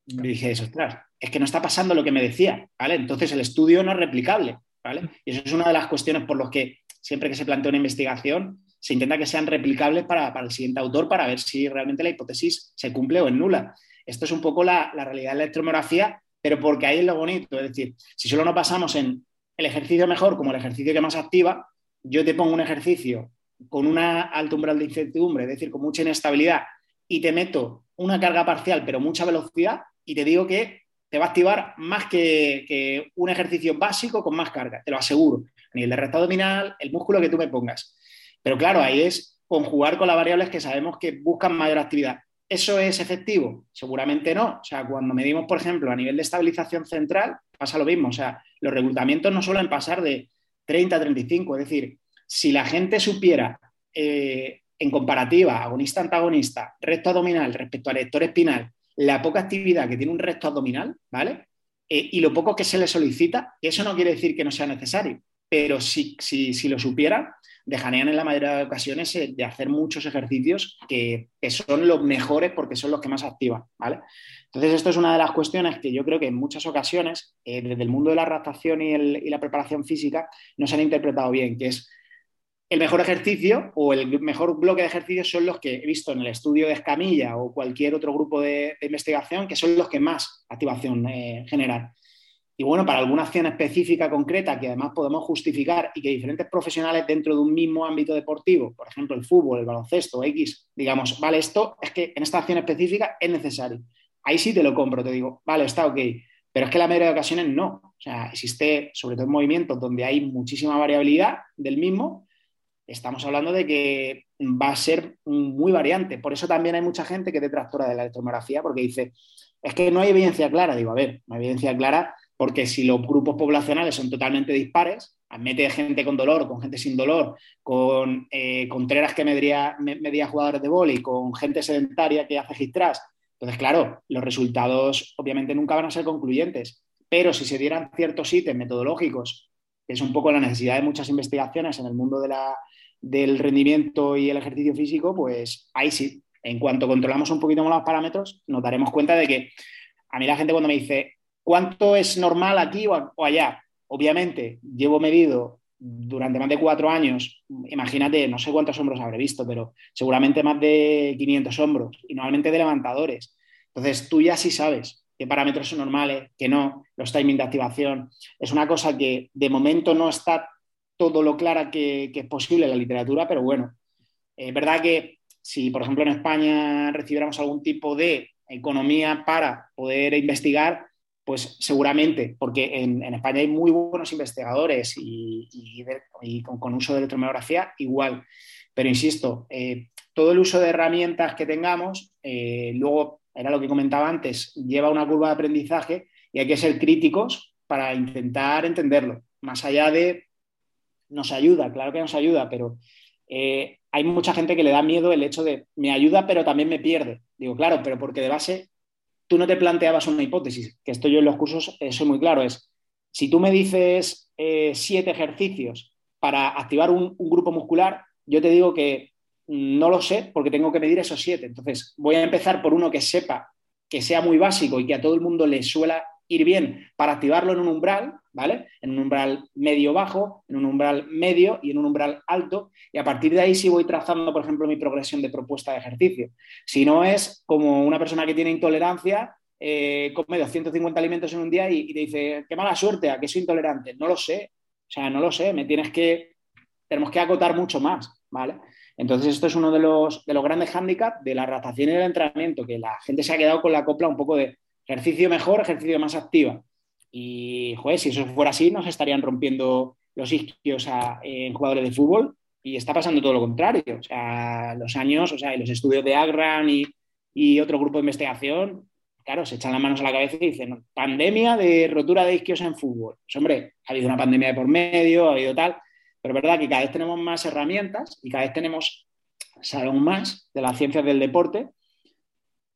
me dije, ostras, es que no está pasando lo que me decía, ¿vale? Entonces el estudio no es replicable, ¿vale? Y eso es una de las cuestiones por las que siempre que se plantea una investigación, se intenta que sean replicables para, para, el siguiente autor para ver si realmente la hipótesis se cumple o es nula. Esto es un poco la, la realidad de la electromografía, pero porque ahí es lo bonito, es decir, si solo nos pasamos en el ejercicio mejor como el ejercicio que más activa, yo te pongo un ejercicio con una alto umbral de incertidumbre, es decir, con mucha inestabilidad, y te meto una carga parcial, pero mucha velocidad, y te digo que te va a activar más que, un ejercicio básico con más carga, te lo aseguro. A nivel de recto abdominal, el músculo que tú me pongas. Pero claro, ahí es conjugar con las variables que sabemos que buscan mayor actividad. ¿Eso es efectivo? Seguramente no. O sea, cuando medimos, por ejemplo, a nivel de estabilización central, pasa lo mismo. O sea, los reclutamientos no suelen pasar de 30 a 35. Es decir, si la gente supiera eh, en comparativa agonista-antagonista, recto abdominal respecto al lector espinal, la poca actividad que tiene un recto abdominal, ¿vale? Eh, y lo poco que se le solicita, eso no quiere decir que no sea necesario, pero si, si, lo supiera, dejarían en la mayoría de ocasiones eh, de hacer muchos ejercicios que, son los mejores porque son los que más activan, ¿vale? Entonces, esto es una de las cuestiones que yo creo que en muchas ocasiones, desde el mundo de la adaptación y, y la preparación física, no se han interpretado bien, que es el mejor ejercicio o el mejor bloque de ejercicios son los que he visto en el estudio de Escamilla o cualquier otro grupo de, investigación, que son los que más activación eh, generan. Y bueno, para alguna acción específica, concreta, que además podemos justificar y que diferentes profesionales dentro de un mismo ámbito deportivo, por ejemplo el fútbol, el baloncesto, X, digamos, vale, esto es que en esta acción específica es necesario. Ahí sí te lo compro, te digo, vale, está ok. Pero es que la mayoría de ocasiones no. O sea, existe, sobre todo en movimientos donde hay muchísima variabilidad del mismo, estamos hablando de que va a ser muy variante. Por eso también hay mucha gente que es detractora de la electromografía, porque dice, es que no hay evidencia clara. Digo, a ver, no hay evidencia clara porque si los grupos poblacionales son totalmente dispares, mete gente con dolor, con gente sin dolor, con eh, Contreras que medía, medía jugadores de boli, con gente sedentaria que hace gistras. Entonces, claro, los resultados obviamente nunca van a ser concluyentes, pero si se dieran ciertos ítems metodológicos, es un poco la necesidad de muchas investigaciones en el mundo de la, del rendimiento y el ejercicio físico, pues ahí sí, en cuanto controlamos un poquito más los parámetros, nos daremos cuenta de que a mí la gente cuando me dice, ¿cuánto es normal aquí o, allá? Obviamente, llevo medido durante más de cuatro años, imagínate, no sé cuántos hombros habré visto, pero seguramente más de 500 hombros y normalmente de levantadores. Entonces, tú ya sí sabes qué parámetros son normales, qué no, los timings de activación. Es una cosa que de momento no está todo lo clara que, es posible en la literatura, pero bueno, es verdad que si, por ejemplo, en España recibiéramos algún tipo de economía para poder investigar, pues seguramente, porque en, España hay muy buenos investigadores y, con, uso de electromiografía igual. Pero insisto, eh, todo el uso de herramientas que tengamos, eh, luego, era lo que comentaba antes, lleva una curva de aprendizaje y hay que ser críticos para intentar entenderlo, más allá de nos ayuda, claro que nos ayuda, pero eh, hay mucha gente que le da miedo el hecho de me ayuda, pero también me pierde. Digo, claro, pero porque de base tú no te planteabas una hipótesis, que esto yo en los cursos eh, soy muy claro, es si tú me dices eh, siete ejercicios para activar un, grupo muscular, yo te digo que no lo sé porque tengo que medir esos siete. Entonces voy a empezar por uno que sepa, que sea muy básico y que a todo el mundo le suela ir bien para activarlo en un umbral, ¿vale? En un umbral medio-bajo, en un umbral medio y en un umbral alto. Y a partir de ahí sí voy trazando, por ejemplo, mi progresión de propuesta de ejercicio. Si no es como una persona que tiene intolerancia, eh, come 250 alimentos en un día y, te dice, qué mala suerte, ¿a qué soy intolerante? No lo sé. O sea, no lo sé, me tienes que, tenemos que acotar mucho más, ¿vale? Entonces, esto es uno de los, de los grandes hándicaps de la adaptación y del entrenamiento, que la gente se ha quedado con la copla un poco de, ejercicio mejor, ejercicio más activa. Y, joder, si eso fuera así, nos estarían rompiendo los isquios en jugadores de fútbol y está pasando todo lo contrario. O sea, los años, o sea, los estudios de Agran y, y otro grupo de investigación, claro, se echan las manos a la cabeza y dicen, pandemia de rotura de isquios en fútbol. Pues hombre, ha habido una pandemia de por medio, ha habido tal, pero es verdad que cada vez tenemos más herramientas y cada vez tenemos, aún más de las ciencias del deporte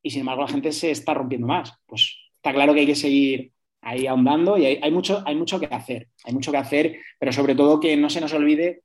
y sin embargo la gente se está rompiendo más. Pues está claro que hay que seguir ahí ahondando y hay, mucho, hay mucho que hacer, hay mucho que hacer, pero sobre todo que no se nos olvide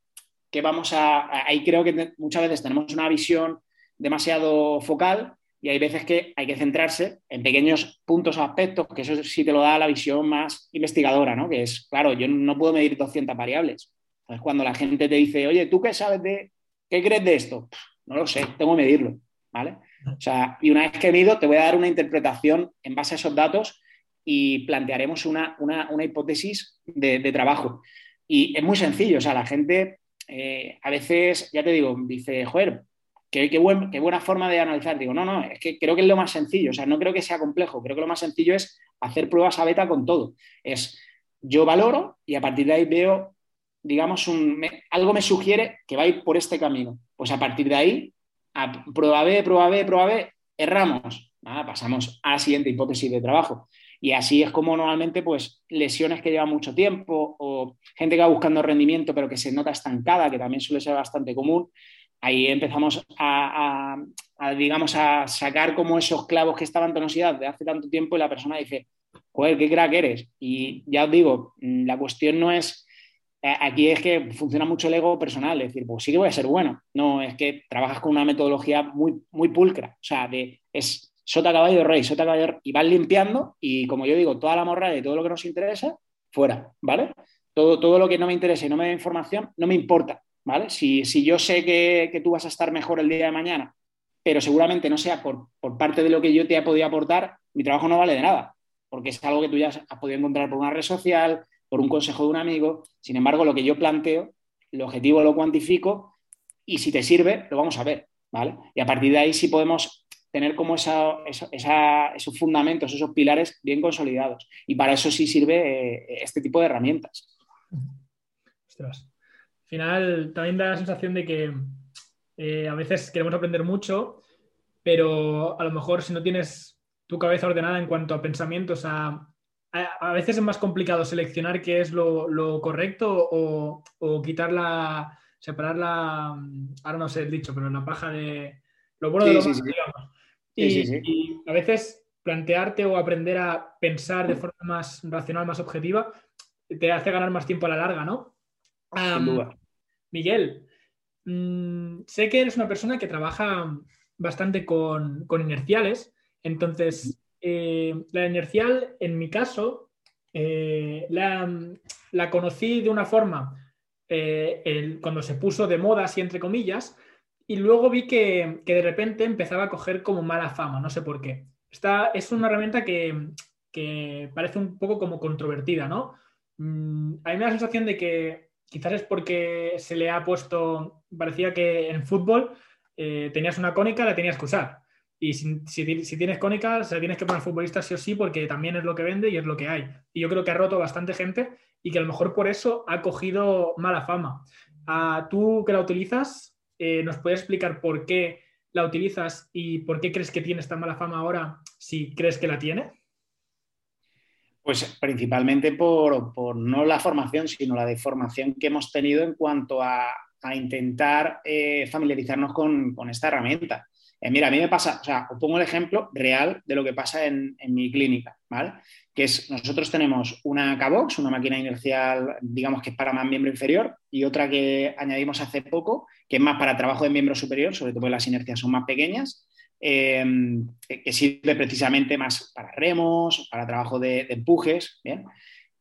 que vamos a, ahí creo que muchas veces tenemos una visión demasiado focal y hay veces que hay que centrarse en pequeños puntos o aspectos, que eso sí te lo da la visión más investigadora, ¿no? Que es, claro, yo no puedo medir 200 variables. Entonces, cuando la gente te dice, oye, ¿tú qué sabes de, qué crees de esto? No lo sé, tengo que medirlo, ¿vale? O sea, y una vez que mido, te voy a dar una interpretación en base a esos datos y plantearemos una, hipótesis de, trabajo. Y es muy sencillo, o sea, la gente eh, a veces, ya te digo, dice, joder, qué, qué, qué, buena forma de analizar. Digo, no, no, es que creo que es lo más sencillo, o sea, no creo que sea complejo, creo que lo más sencillo es hacer pruebas a beta con todo. Es, yo valoro y a partir de ahí veo, digamos, algo me sugiere que va por este camino. Pues a partir de ahí a prueba B, prueba B, prueba B, erramos. pasamos a la siguiente hipótesis de trabajo. Y así es como normalmente, pues, lesiones que llevan mucho tiempo o gente que va buscando rendimiento pero que se nota estancada, que también suele ser bastante común, ahí empezamos a, digamos, a sacar como esos clavos que estaban tonosidad de hace tanto tiempo y la persona dice, joder, qué crack eres. Y ya os digo, la cuestión no es aquí es que funciona mucho el ego personal, es decir, pues sí que voy a ser bueno. No, es que trabajas con una metodología muy, muy pulcra, o sea, de, es sota, caballo, rey, sota, caballo, y vas limpiando y como yo digo, toda la morra y todo lo que nos interesa, fuera, ¿vale? Todo, todo lo que no me interesa y no me da información, no me importa, ¿vale? Si, si yo sé que, que, tú vas a estar mejor el día de mañana, pero seguramente no sea por, por parte de lo que yo te he podido aportar, mi trabajo no vale de nada porque es algo que tú ya has podido encontrar por una red social, por un consejo de un amigo. Sin embargo, lo que yo planteo, el objetivo lo cuantifico y si te sirve, lo vamos a ver, ¿vale? Y a partir de ahí sí podemos tener como esa, esos fundamentos, esos pilares bien consolidados. Y para eso sí sirve eh, este tipo de herramientas. Ostras. Al final también da la sensación de que eh, a veces queremos aprender mucho, pero a lo mejor si no tienes tu cabeza ordenada en cuanto a pensamientos, a, a, veces es más complicado seleccionar qué es lo, correcto o, o quitar la, separar la, ahora no sé el dicho, pero la paja de lo bueno de lo malo, digamos. Y, a veces plantearte o aprender a pensar de forma más racional, más objetiva, te hace ganar más tiempo a la larga, ¿no? Miguel, mm, sé que eres una persona que trabaja bastante con, inerciales, entonces eh, la inercial, en mi caso, eh, la, conocí de una forma eh, cuando se puso de moda, así entre comillas, y luego vi que, de repente empezaba a coger como mala fama, no sé por qué. Esta es una herramienta que, parece un poco como controvertida, ¿no? Mm, a mí me da la sensación de que quizás es porque se le ha puesto, parecía que en fútbol tenías una cónica, la tenías que usar. Y si, tienes cónica, se la tienes que poner futbolista sí o sí, porque también es lo que vende y es lo que hay. Y yo creo que ha roto bastante gente y que a lo mejor por eso ha cogido mala fama. Ah, ¿Tú que la utilizas? Eh, ¿nos puedes explicar por qué la utilizas y por qué crees que tiene esta mala fama ahora si crees que la tiene? Pues principalmente por, no la formación, sino la deformación que hemos tenido en cuanto a, intentar eh, familiarizarnos con, esta herramienta. Eh, mira, a mí me pasa, o sea, os pongo el ejemplo real de lo que pasa en, mi clínica, ¿vale? que es, nosotros tenemos una K-Box, una máquina inercial, digamos que es para más miembro inferior, y otra que añadimos hace poco, que es más para trabajo de miembro superior, sobre todo porque las inercias son más pequeñas, eh, que sirve precisamente más para remos, para trabajo de, empujes.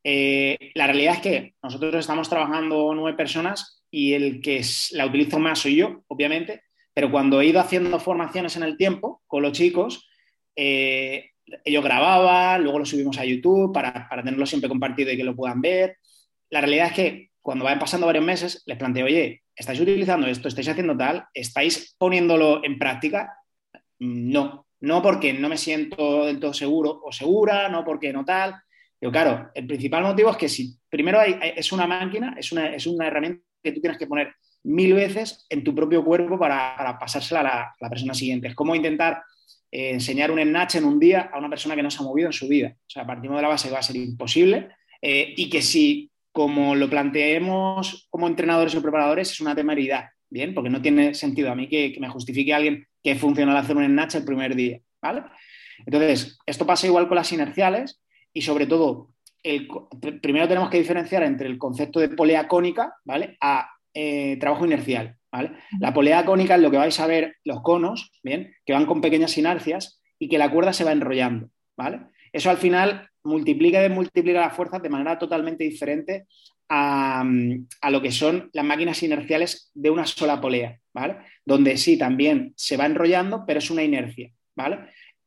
Eh, la realidad es que nosotros estamos trabajando nueve personas y el que la utilizo más soy yo, obviamente, pero cuando he ido haciendo formaciones en el tiempo con los chicos, eh, ellos grababan, luego lo subimos a YouTube para, tenerlo siempre compartido y que lo puedan ver. La realidad es que cuando van pasando varios meses, les planteo, oye, ¿estáis utilizando esto? ¿Estáis haciendo tal? ¿Estáis poniéndolo en práctica? No, no porque no me siento del todo seguro o segura, no porque no tal. Pero claro, el principal motivo es que si primero es una máquina, es una, es una herramienta que tú tienes que poner mil veces en tu propio cuerpo para, pasársela a la, persona siguiente. Es como intentar eh, enseñar un snatch en un día a una persona que no se ha movido en su vida. O sea, partimos de la base que va a ser imposible eh, y que si, como lo planteemos como entrenadores o preparadores, es una temeridad, ¿bien? Porque no tiene sentido a mí que, me justifique alguien que funciona al hacer un snatch el primer día, ¿vale? Entonces, esto pasa igual con las inerciales y sobre todo, el, primero tenemos que diferenciar entre el concepto de polea cónica, ¿vale? A eh, trabajo inercial. La polea cónica es lo que vais a ver los conos, ¿bien? Que van con pequeñas inercias y que la cuerda se va enrollando, ¿vale? Eso al final multiplica y desmultiplica las fuerzas de manera totalmente diferente a, lo que son las máquinas inerciales de una sola polea, ¿vale? Donde sí, también se va enrollando, pero es una inercia, ¿vale?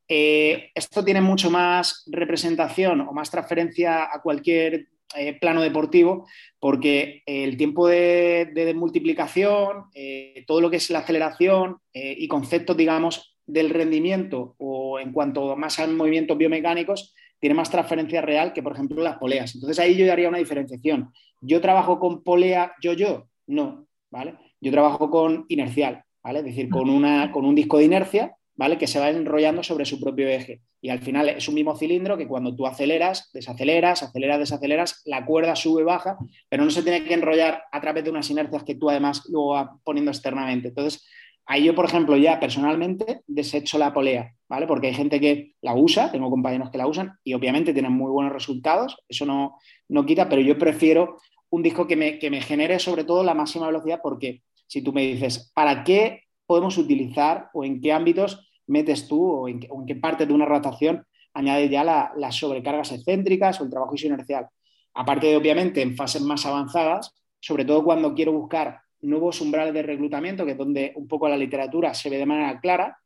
Eh, esto tiene mucho más representación o más transferencia a cualquier eh, plano deportivo, porque el tiempo de, multiplicación, eh, todo lo que es la aceleración eh, y conceptos, digamos, del rendimiento o en cuanto más a movimientos biomecánicos, tiene más transferencia real que, por ejemplo, las poleas. Entonces ahí yo haría una diferenciación. ¿Yo trabajo con polea yo-yo? No, ¿vale? Yo trabajo con inercial, ¿vale? Es decir, con, una, con un disco de inercia ¿vale? Que se va enrollando sobre su propio eje. Y al final es un mismo cilindro que cuando tú aceleras, desaceleras, aceleras, desaceleras, la cuerda sube, baja, pero no se tiene que enrollar a través de unas inercias que tú además luego vas poniendo externamente. Entonces, ahí yo, por ejemplo, ya personalmente desecho la polea, ¿vale? Porque hay gente que la usa, tengo compañeros que la usan y obviamente tienen muy buenos resultados, eso no, no quita, pero yo prefiero un disco que me, que me genere sobre todo la máxima velocidad porque si tú me dices, ¿para qué podemos utilizar o en qué ámbitos metes tú o en, qué parte de una rotación añades ya las sobrecargas excéntricas o el trabajo inercial. Aparte de, obviamente, en fases más avanzadas, sobre todo cuando quiero buscar nuevos umbrales de reclutamiento, que es donde un poco la literatura se ve de manera clara,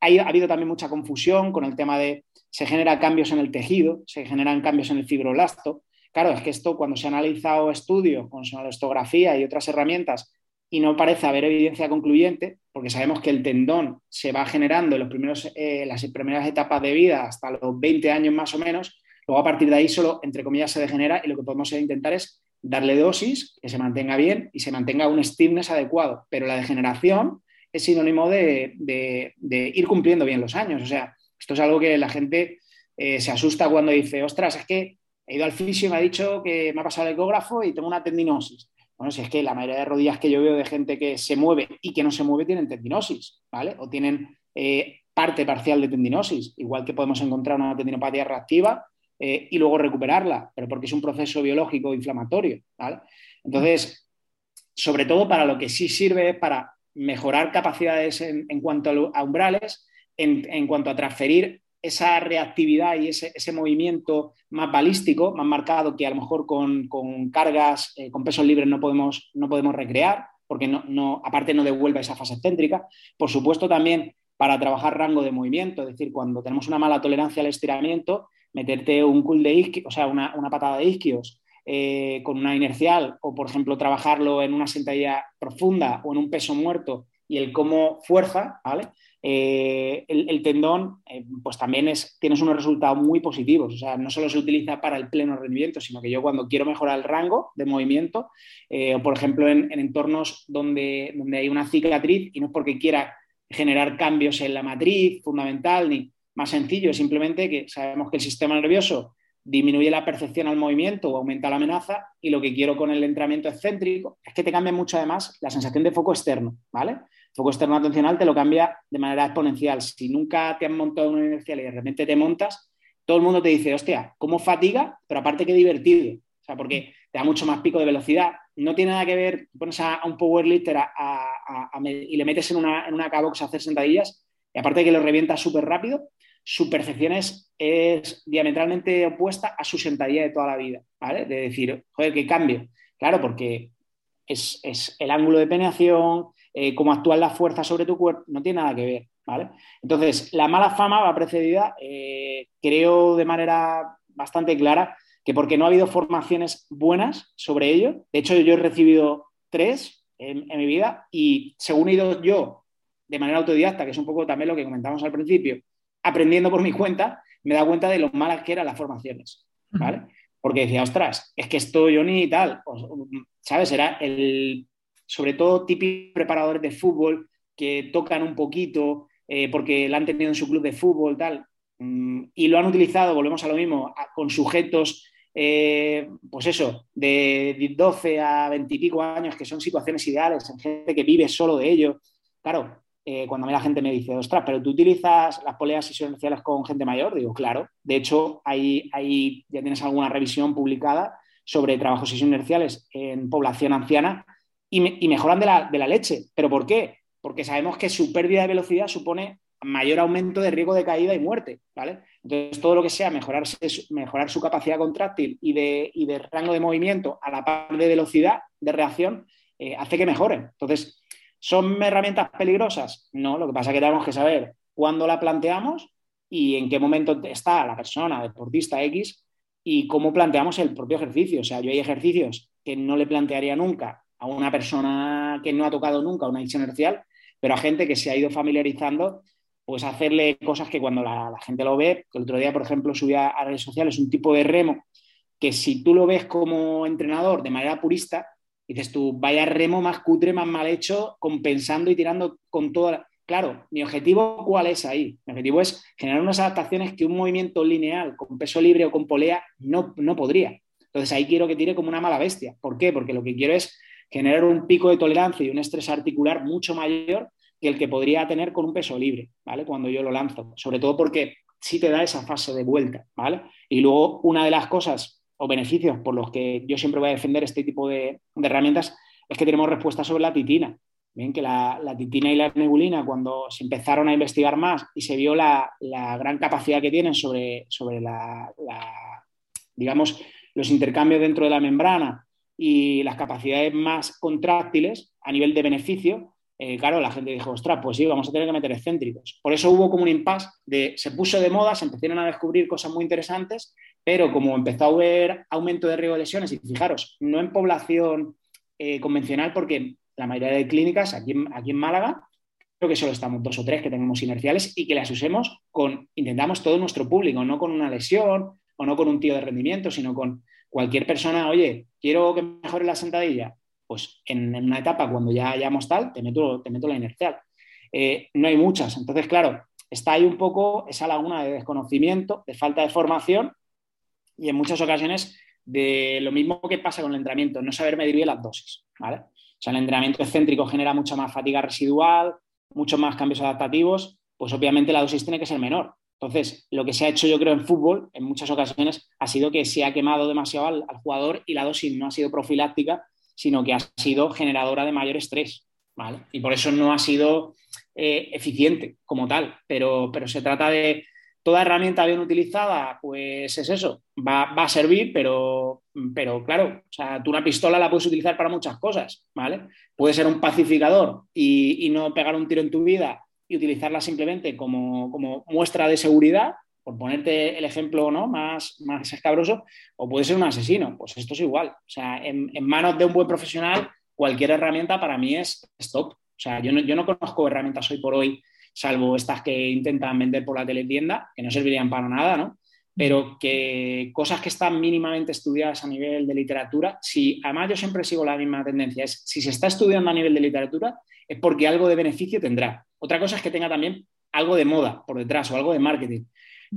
ha habido también mucha confusión con el tema de se generan cambios en el tejido, se generan cambios en el fibroblasto. Claro, es que esto cuando se ha analizado estudios con sonostografía y otras herramientas y no parece haber evidencia concluyente, porque sabemos que el tendón se va generando en eh, las primeras etapas de vida hasta los 20 años más o menos, luego a partir de ahí solo, entre comillas, se degenera y lo que podemos intentar es darle dosis, que se mantenga bien y se mantenga un stiffness adecuado. Pero la degeneración es sinónimo de, ir cumpliendo bien los años. O sea, esto es algo que la gente eh, se asusta cuando dice, ostras, es que he ido al fisio y me ha dicho que me ha pasado el ecógrafo y tengo una tendinosis. Bueno, si es que la mayoría de rodillas que yo veo de gente que se mueve y que no se mueve tienen tendinosis, ¿vale? O tienen eh, parte parcial de tendinosis, igual que podemos encontrar una tendinopatía reactiva eh, y luego recuperarla, pero porque es un proceso biológico inflamatorio, ¿vale? Entonces, sobre todo para lo que sí sirve es para mejorar capacidades en, cuanto a umbrales, en, cuanto a transferir esa reactividad y ese, movimiento más balístico, más marcado que a lo mejor con, cargas, eh, con pesos libres no podemos, no podemos recrear, porque no, aparte no devuelve esa fase céntrica. Por supuesto, también para trabajar rango de movimiento, es decir, cuando tenemos una mala tolerancia al estiramiento, meterte un cool de isquios, o sea, una, patada de isquios eh, con una inercial, o por ejemplo, trabajarlo en una sentadilla profunda o en un peso muerto y el cómo fuerza, ¿vale? Eh, el, tendón, eh, pues también es, tienes unos resultados muy positivos. O sea, no solo se utiliza para el pleno rendimiento, sino que yo cuando quiero mejorar el rango de movimiento, eh, o por ejemplo en, entornos donde, donde hay una cicatriz, y no es porque quiera generar cambios en la matriz fundamental, ni más sencillo, es simplemente que sabemos que el sistema nervioso disminuye la percepción al movimiento o aumenta la amenaza, y lo que quiero con el entrenamiento excéntrico es que te cambie mucho además la sensación de foco externo, ¿vale? Foco externo atencional te lo cambia de manera exponencial. Si nunca te han montado una inercial y de repente te montas, todo el mundo te dice, hostia, ¿cómo fatiga? Pero aparte qué divertido. O sea, porque te da mucho más pico de velocidad. No tiene nada que ver, pones a, un powerlifter y le metes en una, en una cabox a hacer sentadillas y aparte de que lo revienta súper rápido, su percepción es, diametralmente opuesta a su sentadilla de toda la vida, ¿vale? De decir, joder, qué cambio. Claro, porque es, es el ángulo de peneación, eh, cómo actúa la fuerza sobre tu cuerpo, no tiene nada que ver, ¿vale? Entonces, la mala fama va precedida, eh, creo de manera bastante clara, que porque no ha habido formaciones buenas sobre ello, de hecho yo he recibido tres en, mi vida y según he ido yo de manera autodidacta, que es un poco también lo que comentamos al principio, aprendiendo por mi cuenta, me he dado cuenta de lo malas que eran las formaciones, ¿vale? Porque decía, ostras, es que esto yo ni tal, ¿sabes? Era el sobre todo típicos preparadores de fútbol que tocan un poquito eh, porque la han tenido en su club de fútbol, tal, mm, y lo han utilizado, volvemos a lo mismo, con sujetos, eh, pues eso, de 12 a 20 y pico años, que son situaciones ideales, en gente que vive solo de ello. Claro, eh, cuando a mí la gente me dice, ostras, pero tú utilizas las poleas inerciales con gente mayor, digo, claro. De hecho, ahí, ahí ya tienes alguna revisión publicada sobre trabajos inerciales en población anciana y, mejoran de la, leche. ¿Pero por qué? Porque sabemos que su pérdida de velocidad supone mayor aumento de riesgo de caída y muerte, ¿vale? Entonces, todo lo que sea mejorar, su capacidad contráctil y de, de, rango de movimiento a la par de velocidad de reacción eh, hace que mejoren. Entonces, ¿son herramientas peligrosas? No, lo que pasa es que tenemos que saber cuándo la planteamos y en qué momento está la persona, deportista X, y cómo planteamos el propio ejercicio. O sea, yo hay ejercicios que no le plantearía nunca a una persona que no ha tocado nunca una visión inercial, pero a gente que se ha ido familiarizando, pues hacerle cosas que cuando la, gente lo ve, que el otro día, por ejemplo, subía a redes sociales un tipo de remo que si tú lo ves como entrenador de manera purista, dices tú, vaya remo más cutre, más mal hecho, compensando y tirando con toda Claro, mi objetivo, ¿cuál es ahí? Mi objetivo es generar unas adaptaciones que un movimiento lineal con peso libre o con polea no, no podría. Entonces ahí quiero que tire como una mala bestia. ¿Por qué? Porque lo que quiero es generar un pico de tolerancia y un estrés articular mucho mayor que el que podría tener con un peso libre, ¿vale? Cuando yo lo lanzo, sobre todo porque sí te da esa fase de vuelta, ¿vale? Y luego una de las cosas o beneficios por los que yo siempre voy a defender este tipo de, herramientas es que tenemos respuesta sobre la titina. Bien, que la, titina y la nebulina, cuando se empezaron a investigar más y se vio la, gran capacidad que tienen sobre, sobre la, digamos, los intercambios dentro de la membrana y las capacidades más contráctiles a nivel de beneficio, eh, claro, la gente dijo, ostras, pues sí, vamos a tener que meter excéntricos. Por eso hubo como un impasse de, se puso de moda, se empezaron a descubrir cosas muy interesantes, pero como empezó a haber aumento de riesgo de lesiones, y fijaros, no en población eh, convencional, porque la mayoría de clínicas aquí, aquí en Málaga, creo que solo estamos dos o tres que tenemos inerciales y que las usemos con, intentamos todo nuestro público, no con una lesión o no con un tío de rendimiento, sino con cualquier persona, oye, quiero que mejore la sentadilla, pues en, una etapa cuando ya hayamos tal, te meto, te meto la inercial. Eh, no hay muchas, entonces claro, está ahí un poco esa laguna de desconocimiento, de falta de formación y en muchas ocasiones de lo mismo que pasa con el entrenamiento, no saber medir bien las dosis. O sea, el entrenamiento excéntrico genera mucha más fatiga residual, muchos más cambios adaptativos, pues obviamente la dosis tiene que ser menor. Entonces, lo que se ha hecho yo creo en fútbol en muchas ocasiones ha sido que se ha quemado demasiado al, jugador y la dosis no ha sido profiláctica, sino que ha sido generadora de mayor estrés. ¿vale? Y por eso no ha sido eh, eficiente como tal, pero, pero se trata de toda herramienta bien utilizada, pues es eso, va, a servir, pero, pero claro, o sea, tú una pistola la puedes utilizar para muchas cosas, ¿vale? Puede ser un pacificador y no pegar un tiro en tu vida utilizarla simplemente como, como, muestra de seguridad, por ponerte el ejemplo ¿no? más, más escabroso, o puede ser un asesino. Pues esto es igual. O sea, en, en manos de un buen profesional, cualquier herramienta para mí es stop. O sea, yo no, yo no conozco herramientas hoy por hoy, salvo estas que intentan vender por la teletienda, que no servirían para nada, ¿no? Pero que cosas que están mínimamente estudiadas a nivel de literatura, si además yo siempre sigo la misma tendencia, es si se está estudiando a nivel de literatura, es porque algo de beneficio tendrá. Otra cosa es que tenga también algo de moda por detrás o algo de marketing.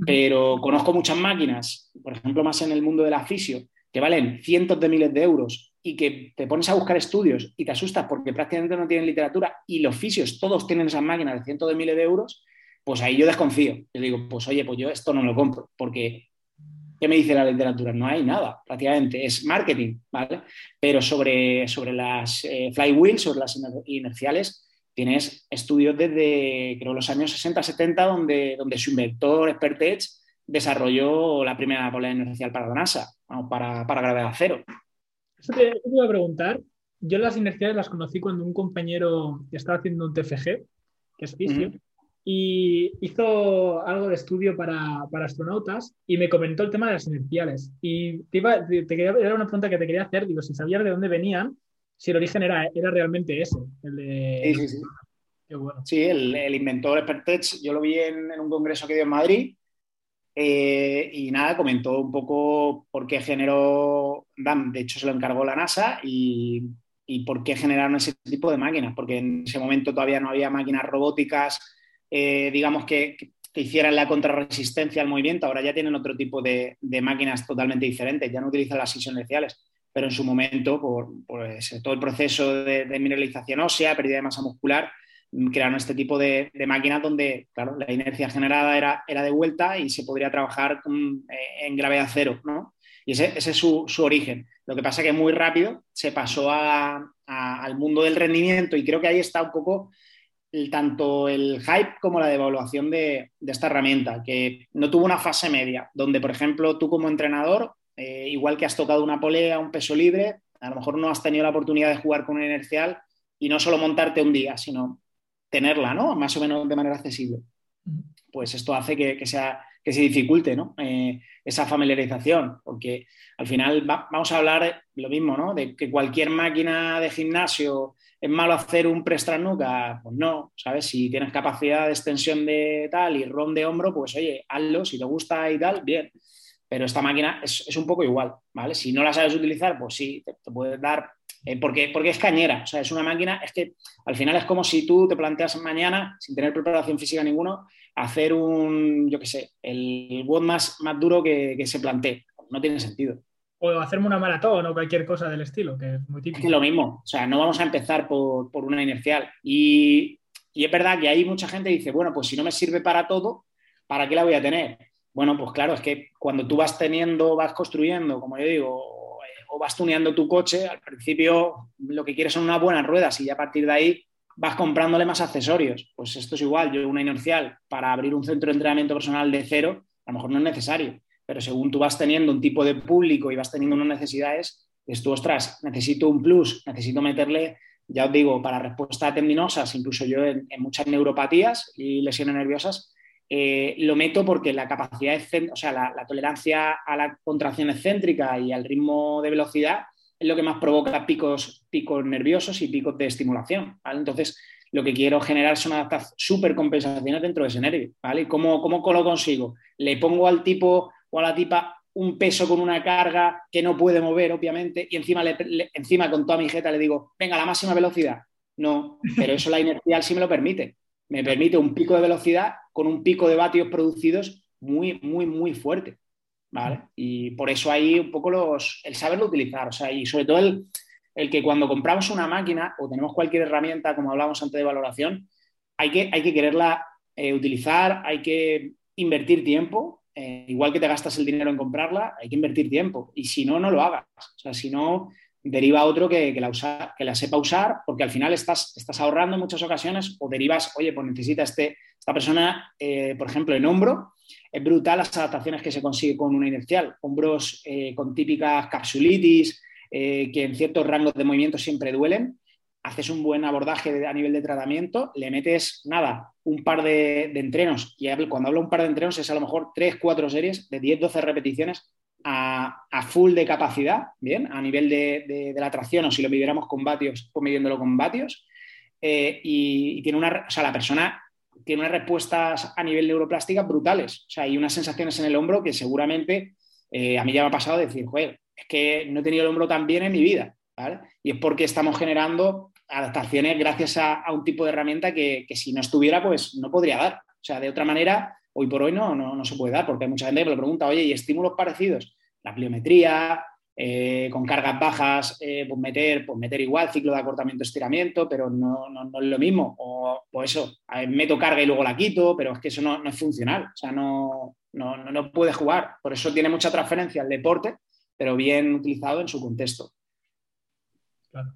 Pero conozco muchas máquinas, por ejemplo, más en el mundo del fisio, que valen cientos de miles de euros y que te pones a buscar estudios y te asustas porque prácticamente no tienen literatura y los fisios todos tienen esas máquinas de cientos de miles de euros, pues ahí yo desconfío. Yo digo, pues oye, pues yo esto no lo compro porque ¿qué me dice la literatura? No hay nada, prácticamente, es marketing, ¿vale? Pero sobre, sobre las eh, flywheels, sobre las inerciales, tienes estudios desde, creo, los años 60-70, donde, donde su inventor, Expertech, desarrolló la primera polea inercial para la NASA, para, para gravedad cero. Eso te, iba a preguntar. Yo las inerciales las conocí cuando un compañero estaba haciendo un TFG, que es fisio, y hizo algo de estudio para, para, astronautas y me comentó el tema de las inerciales. Y te iba, te, quería, era una pregunta que te quería hacer, digo, si sabías de dónde venían si el origen era, era realmente ese. El de... Sí, sí, sí. Qué bueno. Sí, el, el inventor Expertech, yo lo vi en, en, un congreso que dio en Madrid eh, y nada, comentó un poco por qué generó DAM, de hecho se lo encargó la NASA y, y por qué generaron ese tipo de máquinas, porque en ese momento todavía no había máquinas robóticas, eh, digamos, que, que, hicieran la contrarresistencia al movimiento, ahora ya tienen otro tipo de, de máquinas totalmente diferentes, ya no utilizan las iniciales pero en su momento, por, todo el proceso de, mineralización ósea, pérdida de masa muscular, crearon este tipo de, máquinas donde, claro, la inercia generada era, de vuelta y se podría trabajar eh, en gravedad cero, ¿no? Y ese, es su, origen. Lo que pasa es que muy rápido se pasó al mundo del rendimiento y creo que ahí está un poco tanto el hype como la devaluación de, de, esta herramienta, que no tuvo una fase media, donde, por ejemplo, tú como entrenador eh, igual que has tocado una polea, un peso libre, a lo mejor no has tenido la oportunidad de jugar con un inercial y no solo montarte un día, sino tenerla, ¿no? Más o menos de manera accesible. Pues esto hace que, sea, que se dificulte, ¿no? Eh, esa familiarización, porque al final vamos a hablar lo mismo, ¿no? De que cualquier máquina de gimnasio es malo hacer un press nuca, pues no, ¿sabes? Si tienes capacidad de extensión de tal y ron de hombro, pues oye, hazlo, si te gusta y tal, bien pero esta máquina es, un poco igual, ¿vale? Si no la sabes utilizar, pues sí, te, puede dar, eh, porque, porque es cañera, o sea, es una máquina, es que al final es como si tú te planteas mañana, sin tener preparación física ninguno, hacer un, yo qué sé, el WOD más, más duro que, se plantee, no tiene sentido. O hacerme una maratón o cualquier cosa del estilo, que es muy típico. Es lo mismo, o sea, no vamos a empezar por, por una inercial. Y, y es verdad que hay mucha gente que dice, bueno, pues si no me sirve para todo, ¿para qué la voy a tener? Bueno, pues claro, es que cuando tú vas teniendo, vas construyendo, como yo digo, o vas tuneando tu coche, al principio lo que quieres son unas buenas ruedas y ya a partir de ahí vas comprándole más accesorios. Pues esto es igual, yo una inercial para abrir un centro de entrenamiento personal de cero, a lo mejor no es necesario, pero según tú vas teniendo un tipo de público y vas teniendo unas necesidades, es tú, ostras, necesito un plus, necesito meterle ya os digo, para respuestas tendinosas, incluso yo en, muchas neuropatías y lesiones nerviosas, eh, lo meto porque la capacidad, o sea, la, tolerancia a la contracción excéntrica y al ritmo de velocidad es lo que más provoca picos, picos nerviosos y picos de estimulación. Entonces, lo que quiero generar son supercompensaciones dentro de ese nervio. ¿vale? ¿Cómo, ¿Cómo lo consigo? Le pongo al tipo o a la tipa un peso con una carga que no puede mover, obviamente, y encima, encima con toda mi jeta le digo, venga, la máxima velocidad. No, pero eso la inercial sí me lo permite. Me permite un pico de velocidad con un pico de vatios producidos muy, muy, muy fuerte. ¿vale? Y por eso hay un poco los, el saberlo utilizar, o sea, y sobre todo el, el que cuando compramos una máquina o tenemos cualquier herramienta, como hablábamos antes de valoración, hay que, hay que quererla eh, utilizar, hay que invertir tiempo, eh, igual que te gastas el dinero en comprarla, hay que invertir tiempo. Y si no, no lo hagas. O sea, si no, deriva otro que, la, usa, que la sepa usar, porque al final estás, estás ahorrando en muchas ocasiones o derivas, oye, pues necesita este, esta persona, eh, por ejemplo, en hombro. Es brutal las adaptaciones que se consigue con una inercial. Hombros eh, con típicas capsulitis, que en ciertos rangos de movimiento siempre duelen haces un buen abordaje a nivel de tratamiento, le metes nada, un par de, entrenos, y cuando hablo un par de entrenos es a lo mejor 3, 4 series de 10, 12 repeticiones a, full de capacidad, ¿bien? A nivel de, la tracción o si lo midiéramos con vatios, pues midiéndolo con vatios. Eh, y, tiene una, o sea, la persona tiene unas respuestas a nivel neuroplástica brutales, o sea, hay unas sensaciones en el hombro que seguramente eh, a mí ya me ha pasado decir, joder, es que no he tenido el hombro tan bien en mi vida, ¿vale? Y es porque estamos generando adaptaciones gracias a, un tipo de herramienta que, si no estuviera, pues no podría dar. O sea, de otra manera, hoy por hoy no, no, se puede dar, porque hay mucha gente que me lo pregunta, oye, ¿y estímulos parecidos? La pliometría, eh, con cargas bajas, eh, pues, meter, pues meter igual ciclo de acortamiento, estiramiento, pero no, no, es lo mismo. O pues eso, meto carga y luego la quito, pero es que eso no, es funcional. O sea, no, no, puede jugar. Por eso tiene mucha transferencia al deporte, pero bien utilizado en su contexto. Claro.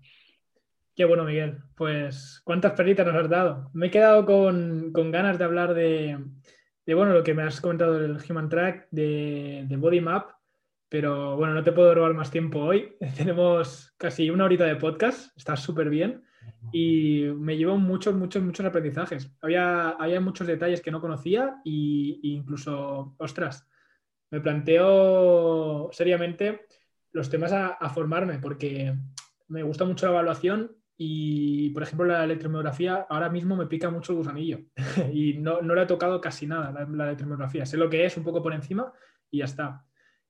Qué bueno, Miguel. Pues, ¿cuántas perritas nos has dado? Me he quedado con, ganas de hablar de, bueno, lo que me has comentado del Human Track, de, Body Map, pero bueno, no te puedo robar más tiempo hoy. Tenemos casi una horita de podcast, está súper bien y me llevó muchos, muchos, muchos aprendizajes. Había, había muchos detalles que no conocía e incluso, ostras, me planteo seriamente los temas a, a formarme porque me gusta mucho la evaluación y, por ejemplo, la electromiografía ahora mismo me pica mucho el gusanillo y no, no le he tocado casi nada la, la, electromiografía. Sé lo que es un poco por encima y ya está.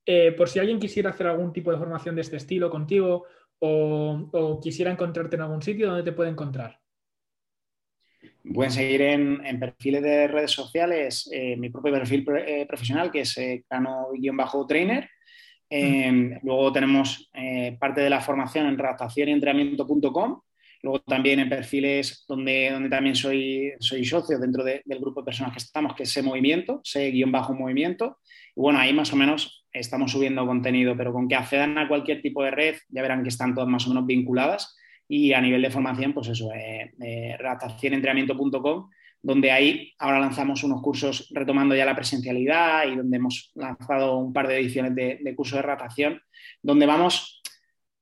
Eh, por si alguien quisiera hacer algún tipo de formación de este estilo contigo o, quisiera encontrarte en algún sitio, ¿dónde te puede encontrar? Pueden seguir en, perfiles de redes sociales, eh, mi propio perfil eh, profesional, que es cano-trainer. Mm. luego tenemos parte de la formación en redactación y entrenamiento.com, Luego también en perfiles donde, donde también soy, soy socio dentro del grupo de personas que estamos, que es ese movimiento, ese guion bajo movimiento. Y bueno, ahí más o menos estamos subiendo contenido, pero con que accedan a cualquier tipo de red, ya verán que están todas más o menos vinculadas. Y a nivel de formación, pues eso, eh, eh donde ahí ahora lanzamos unos cursos retomando ya la presencialidad y donde hemos lanzado un par de ediciones de, de cursos de redactación, donde vamos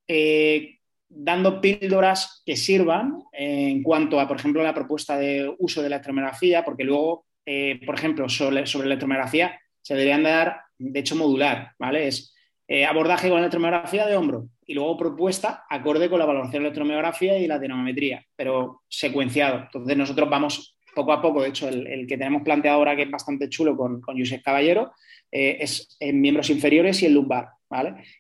eh, dando píldoras que sirvan en cuanto a, por ejemplo, la propuesta de uso de la electromiografía, porque luego, eh, por ejemplo, sobre, sobre electromiografía se deberían dar, de hecho, modular, ¿vale? Es eh, abordaje con la electromiografía de hombro y luego propuesta acorde con la valoración de la electromiografía y la dinamometría, pero secuenciado. Entonces nosotros vamos poco a poco, de hecho, el, que tenemos planteado ahora, que es bastante chulo con, con Josep Caballero, eh, es en miembros inferiores y el lumbar.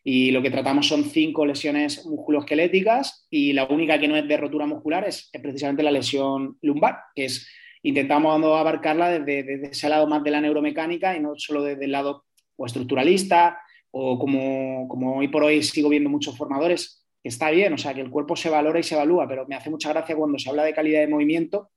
Y lo que tratamos son cinco lesiones musculoesqueléticas y la única que no es de rotura muscular es, precisamente la lesión lumbar, que es intentamos abarcarla desde, ese lado más de la neuromecánica y no solo desde el lado o estructuralista o como, como hoy por hoy sigo viendo muchos formadores, que está bien, o sea, que el cuerpo se valora y se evalúa, pero me hace mucha gracia cuando se habla de calidad de movimiento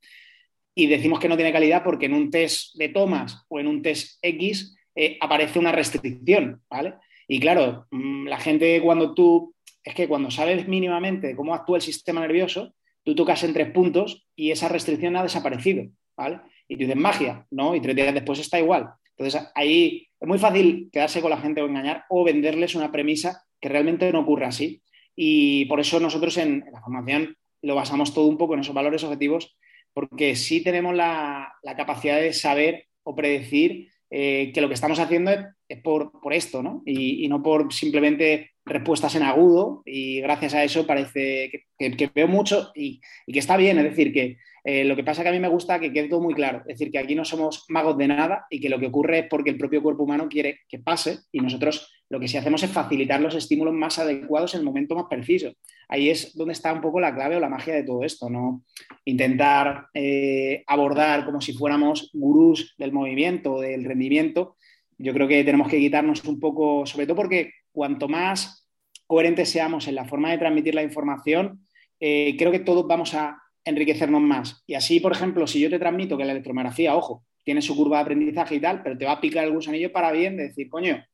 y decimos que no tiene calidad porque en un test de tomas o en un test X eh, aparece una restricción, ¿vale? Y claro, mm, la gente cuando tú, es que cuando sabes mínimamente cómo actúa el sistema nervioso, tú tocas en tres puntos y esa restricción ha desaparecido, ¿vale? Y tú dices magia, ¿no? Y tres días después está igual. Entonces ahí es muy fácil quedarse con la gente o engañar o venderles una premisa que realmente no ocurre así. Y por eso nosotros en, la formación lo basamos todo un poco en esos valores objetivos, porque sí tenemos la, capacidad de saber o predecir eh, que lo que estamos haciendo es, por, esto, ¿no? Y, no por simplemente respuestas en agudo, y gracias a eso parece que, veo mucho y, que está bien, es decir, que eh, lo que pasa que a mí me gusta que quede todo muy claro, es decir, que aquí no somos magos de nada y que lo que ocurre es porque el propio cuerpo humano quiere que pase y nosotros lo que sí hacemos es facilitar los estímulos más adecuados en el momento más preciso. Ahí es donde está un poco la clave o la magia de todo esto, ¿no? Intentar eh, abordar como si fuéramos gurús del movimiento, del rendimiento. Yo creo que tenemos que quitarnos un poco, sobre todo porque cuanto más coherentes seamos en la forma de transmitir la información, eh, creo que todos vamos a enriquecernos más. Y así, por ejemplo, si yo te transmito que la electromiografía, ojo, tiene su curva de aprendizaje y tal, pero te va a picar el gusanillo para bien de decir, coño,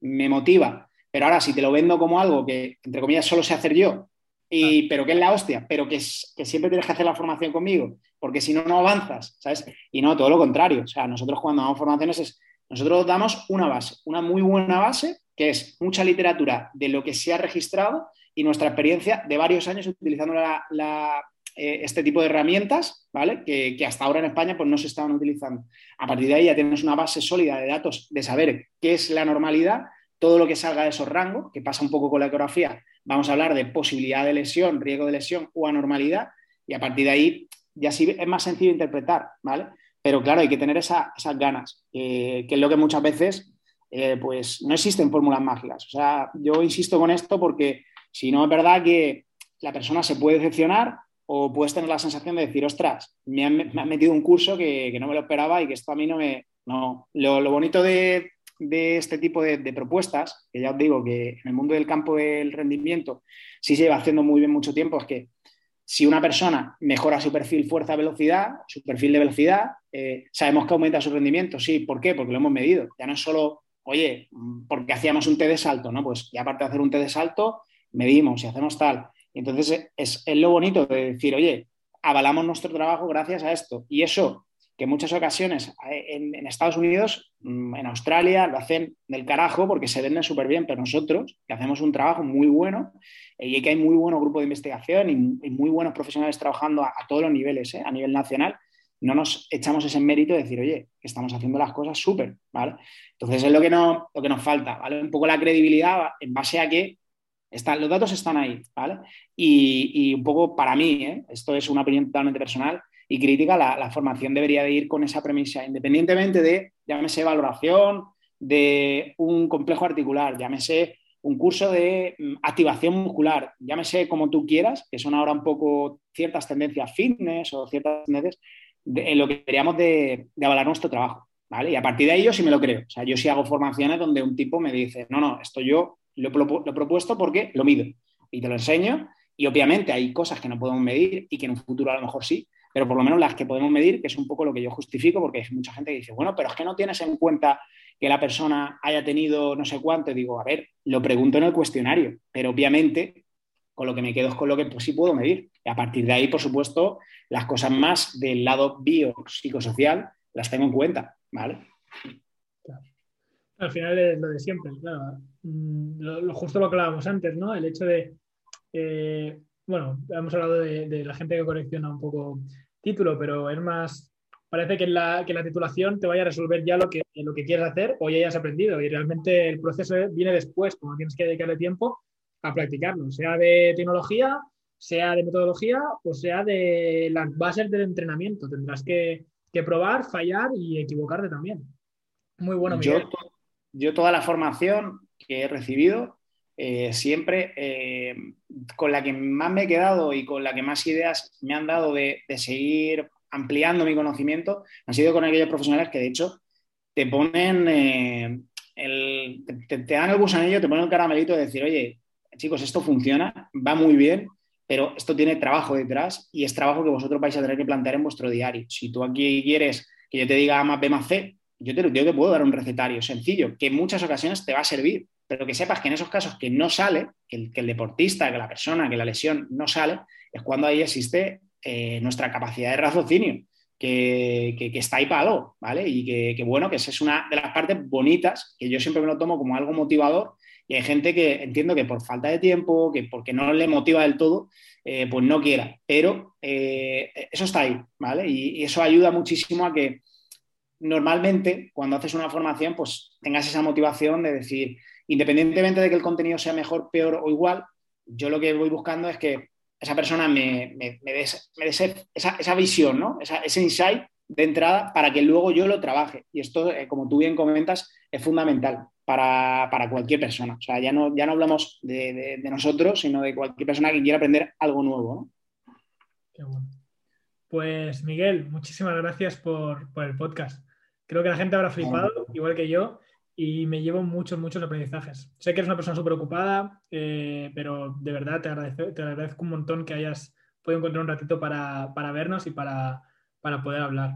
me motiva. Pero ahora, si te lo vendo como algo que, entre comillas, solo sé hacer yo, y, pero que es la hostia, pero que, que siempre tienes que hacer la formación conmigo, porque si no, no avanzas, ¿sabes? Y no, todo lo contrario. O sea, nosotros cuando damos formaciones es, nosotros damos una base, una muy buena base, que es mucha literatura de lo que se ha registrado y nuestra experiencia de varios años utilizando eh, este tipo de herramientas, ¿vale? Que, hasta ahora en España pues, no se estaban utilizando. A partir de ahí ya tienes una base sólida de datos de saber qué es la normalidad, todo lo que salga de esos rangos, que pasa un poco con la ecografía, vamos a hablar de posibilidad de lesión, riesgo de lesión o anormalidad, y a partir de ahí ya sí es más sencillo interpretar, ¿vale? Pero claro, hay que tener esas ganas, que es lo que muchas veces, eh, pues no existen fórmulas mágicas. O sea, yo insisto con esto porque si no es verdad que la persona se puede decepcionar o puedes tener la sensación de decir, ostras, me han, metido un curso que, no me lo esperaba y que esto a mí no me... No. Lo, bonito de, este tipo de, propuestas, que ya os digo que en el mundo del campo del rendimiento sí se lleva haciendo muy bien mucho tiempo, es que si una persona mejora su perfil fuerza-velocidad, su perfil de velocidad, eh, sabemos que aumenta su rendimiento. Sí, ¿por qué? Porque lo hemos medido. Ya no es solo, oye, porque hacíamos un té de salto, ¿no? Pues ya aparte de hacer un té de salto, medimos y hacemos tal. Entonces es, lo bonito de decir, oye, avalamos nuestro trabajo gracias a esto. Y eso, que en muchas ocasiones eh, en, Estados Unidos, mm, en Australia, lo hacen del carajo porque se venden súper bien, pero nosotros, que hacemos un trabajo muy bueno eh, y que hay muy buenos grupos de investigación y, muy buenos profesionales trabajando a, todos los niveles, eh, a nivel nacional, no nos echamos ese mérito de decir, oye, que estamos haciendo las cosas súper, ¿vale? Entonces es lo que, no, lo que nos falta, ¿vale? Un poco la credibilidad en base a que los datos están ahí, ¿vale? Y, un poco para mí, ¿eh? esto es una opinión totalmente personal y crítica, la, formación debería de ir con esa premisa, independientemente de, llámese valoración, de un complejo articular, llámese un curso de mm, activación muscular, llámese como tú quieras, que son ahora un poco ciertas tendencias fitness o ciertas tendencias, en lo que deberíamos de, avalar nuestro trabajo, ¿vale? Y a partir de ahí yo sí me lo creo. O sea, yo sí hago formaciones donde un tipo me dice, no, no, esto yo lo, he propuesto porque lo mido y te lo enseño. Y obviamente hay cosas que no podemos medir y que en un futuro a lo mejor sí, pero por lo menos las que podemos medir, que es un poco lo que yo justifico, porque hay mucha gente que dice, bueno, pero es que no tienes en cuenta que la persona haya tenido no sé cuánto. Digo, a ver, lo pregunto en el cuestionario, pero obviamente con lo que me quedo es con lo que pues, sí puedo medir. Y a partir de ahí, por supuesto, las cosas más del lado biopsicosocial las tengo en cuenta, ¿vale? Al final es lo de siempre, claro. Mm, lo, justo lo que hablábamos antes, ¿no? El hecho de, eh, bueno, hemos hablado de, la gente que colecciona un poco título, pero es más, parece que la, que la titulación te vaya a resolver ya lo que, lo que quieres hacer o ya hayas aprendido y realmente el proceso viene después, como tienes que dedicarle tiempo a practicarlo, sea de tecnología, sea de metodología o sea de las bases del entrenamiento. Tendrás que, que probar, fallar y equivocarte también. Muy bueno, Miguel yo toda la formación que he recibido, eh, siempre eh, con la que más me he quedado y con la que más ideas me han dado de, seguir ampliando mi conocimiento, han sido con aquellos profesionales que de hecho te ponen, eh, el, te, dan el te ponen el caramelito de decir, oye, chicos, esto funciona, va muy bien, pero esto tiene trabajo detrás y es trabajo que vosotros vais a tener que plantear en vuestro diario. Si tú aquí quieres que yo te diga A más B más C, yo te, puedo dar un recetario sencillo que en muchas ocasiones te va a servir, pero que sepas que en esos casos que no sale, que el, deportista, que la persona, que la lesión no sale, es cuando ahí existe eh, nuestra capacidad de raciocinio. que, está ahí para algo, ¿vale? Y que, bueno, que esa es una de las partes bonitas, que yo siempre me lo tomo como algo motivador, y hay gente que entiendo que por falta de tiempo, que porque no le motiva del todo, eh, pues no quiera, pero eh, eso está ahí, ¿vale? Y, eso ayuda muchísimo a que normalmente cuando haces una formación, pues tengas esa motivación de decir, independientemente de que el contenido sea mejor, peor o igual, yo lo que voy buscando es que esa persona me, me, dé, esa, visión, ¿no? ese insight de entrada para que luego yo lo trabaje. Y esto, eh, como tú bien comentas, es fundamental para, cualquier persona. O sea, ya no, ya no hablamos de, nosotros, sino de cualquier persona que quiera aprender algo nuevo. Qué bueno. Pues Miguel, muchísimas gracias por, por, el podcast. Creo que la gente habrá flipado, igual que yo, y me llevo muchos, muchos aprendizajes. Sé que eres una persona súper ocupada, eh, pero de verdad te agradezco, te agradezco un montón que hayas podido encontrar un ratito para, vernos y para, poder hablar.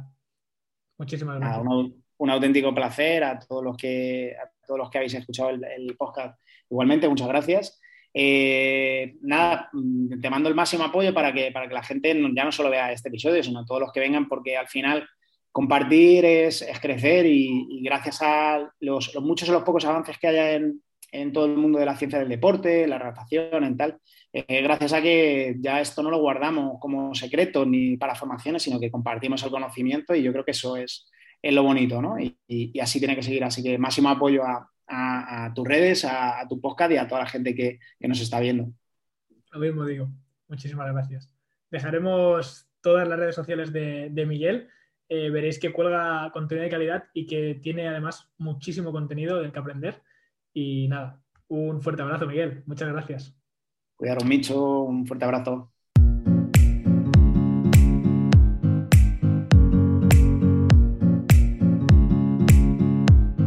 Muchísimas gracias. un, auténtico placer a todos los que, a todos los que habéis escuchado el, podcast. Igualmente, muchas gracias. Eh, nada, te mando el máximo apoyo para que, para que la gente ya no solo vea este episodio, sino todos los que vengan, porque al final compartir es, crecer y, gracias a los, muchos o los pocos avances que haya en, todo el mundo de la ciencia del deporte, la redactación, en tal, eh, gracias a que ya esto no lo guardamos como secreto ni para formaciones, sino que compartimos el conocimiento y yo creo que eso es, lo bonito, ¿no? Y, así tiene que seguir. Así que máximo apoyo a, tus redes, a, tu podcast y a toda la gente que, nos está viendo. Lo mismo digo. Muchísimas gracias. Dejaremos todas las redes sociales de, de Miguel eh, veréis que cuelga contenido de calidad y que tiene además muchísimo contenido del que aprender. Y nada, un fuerte abrazo, Miguel. Muchas gracias. Cuidaros, Micho. Un fuerte abrazo.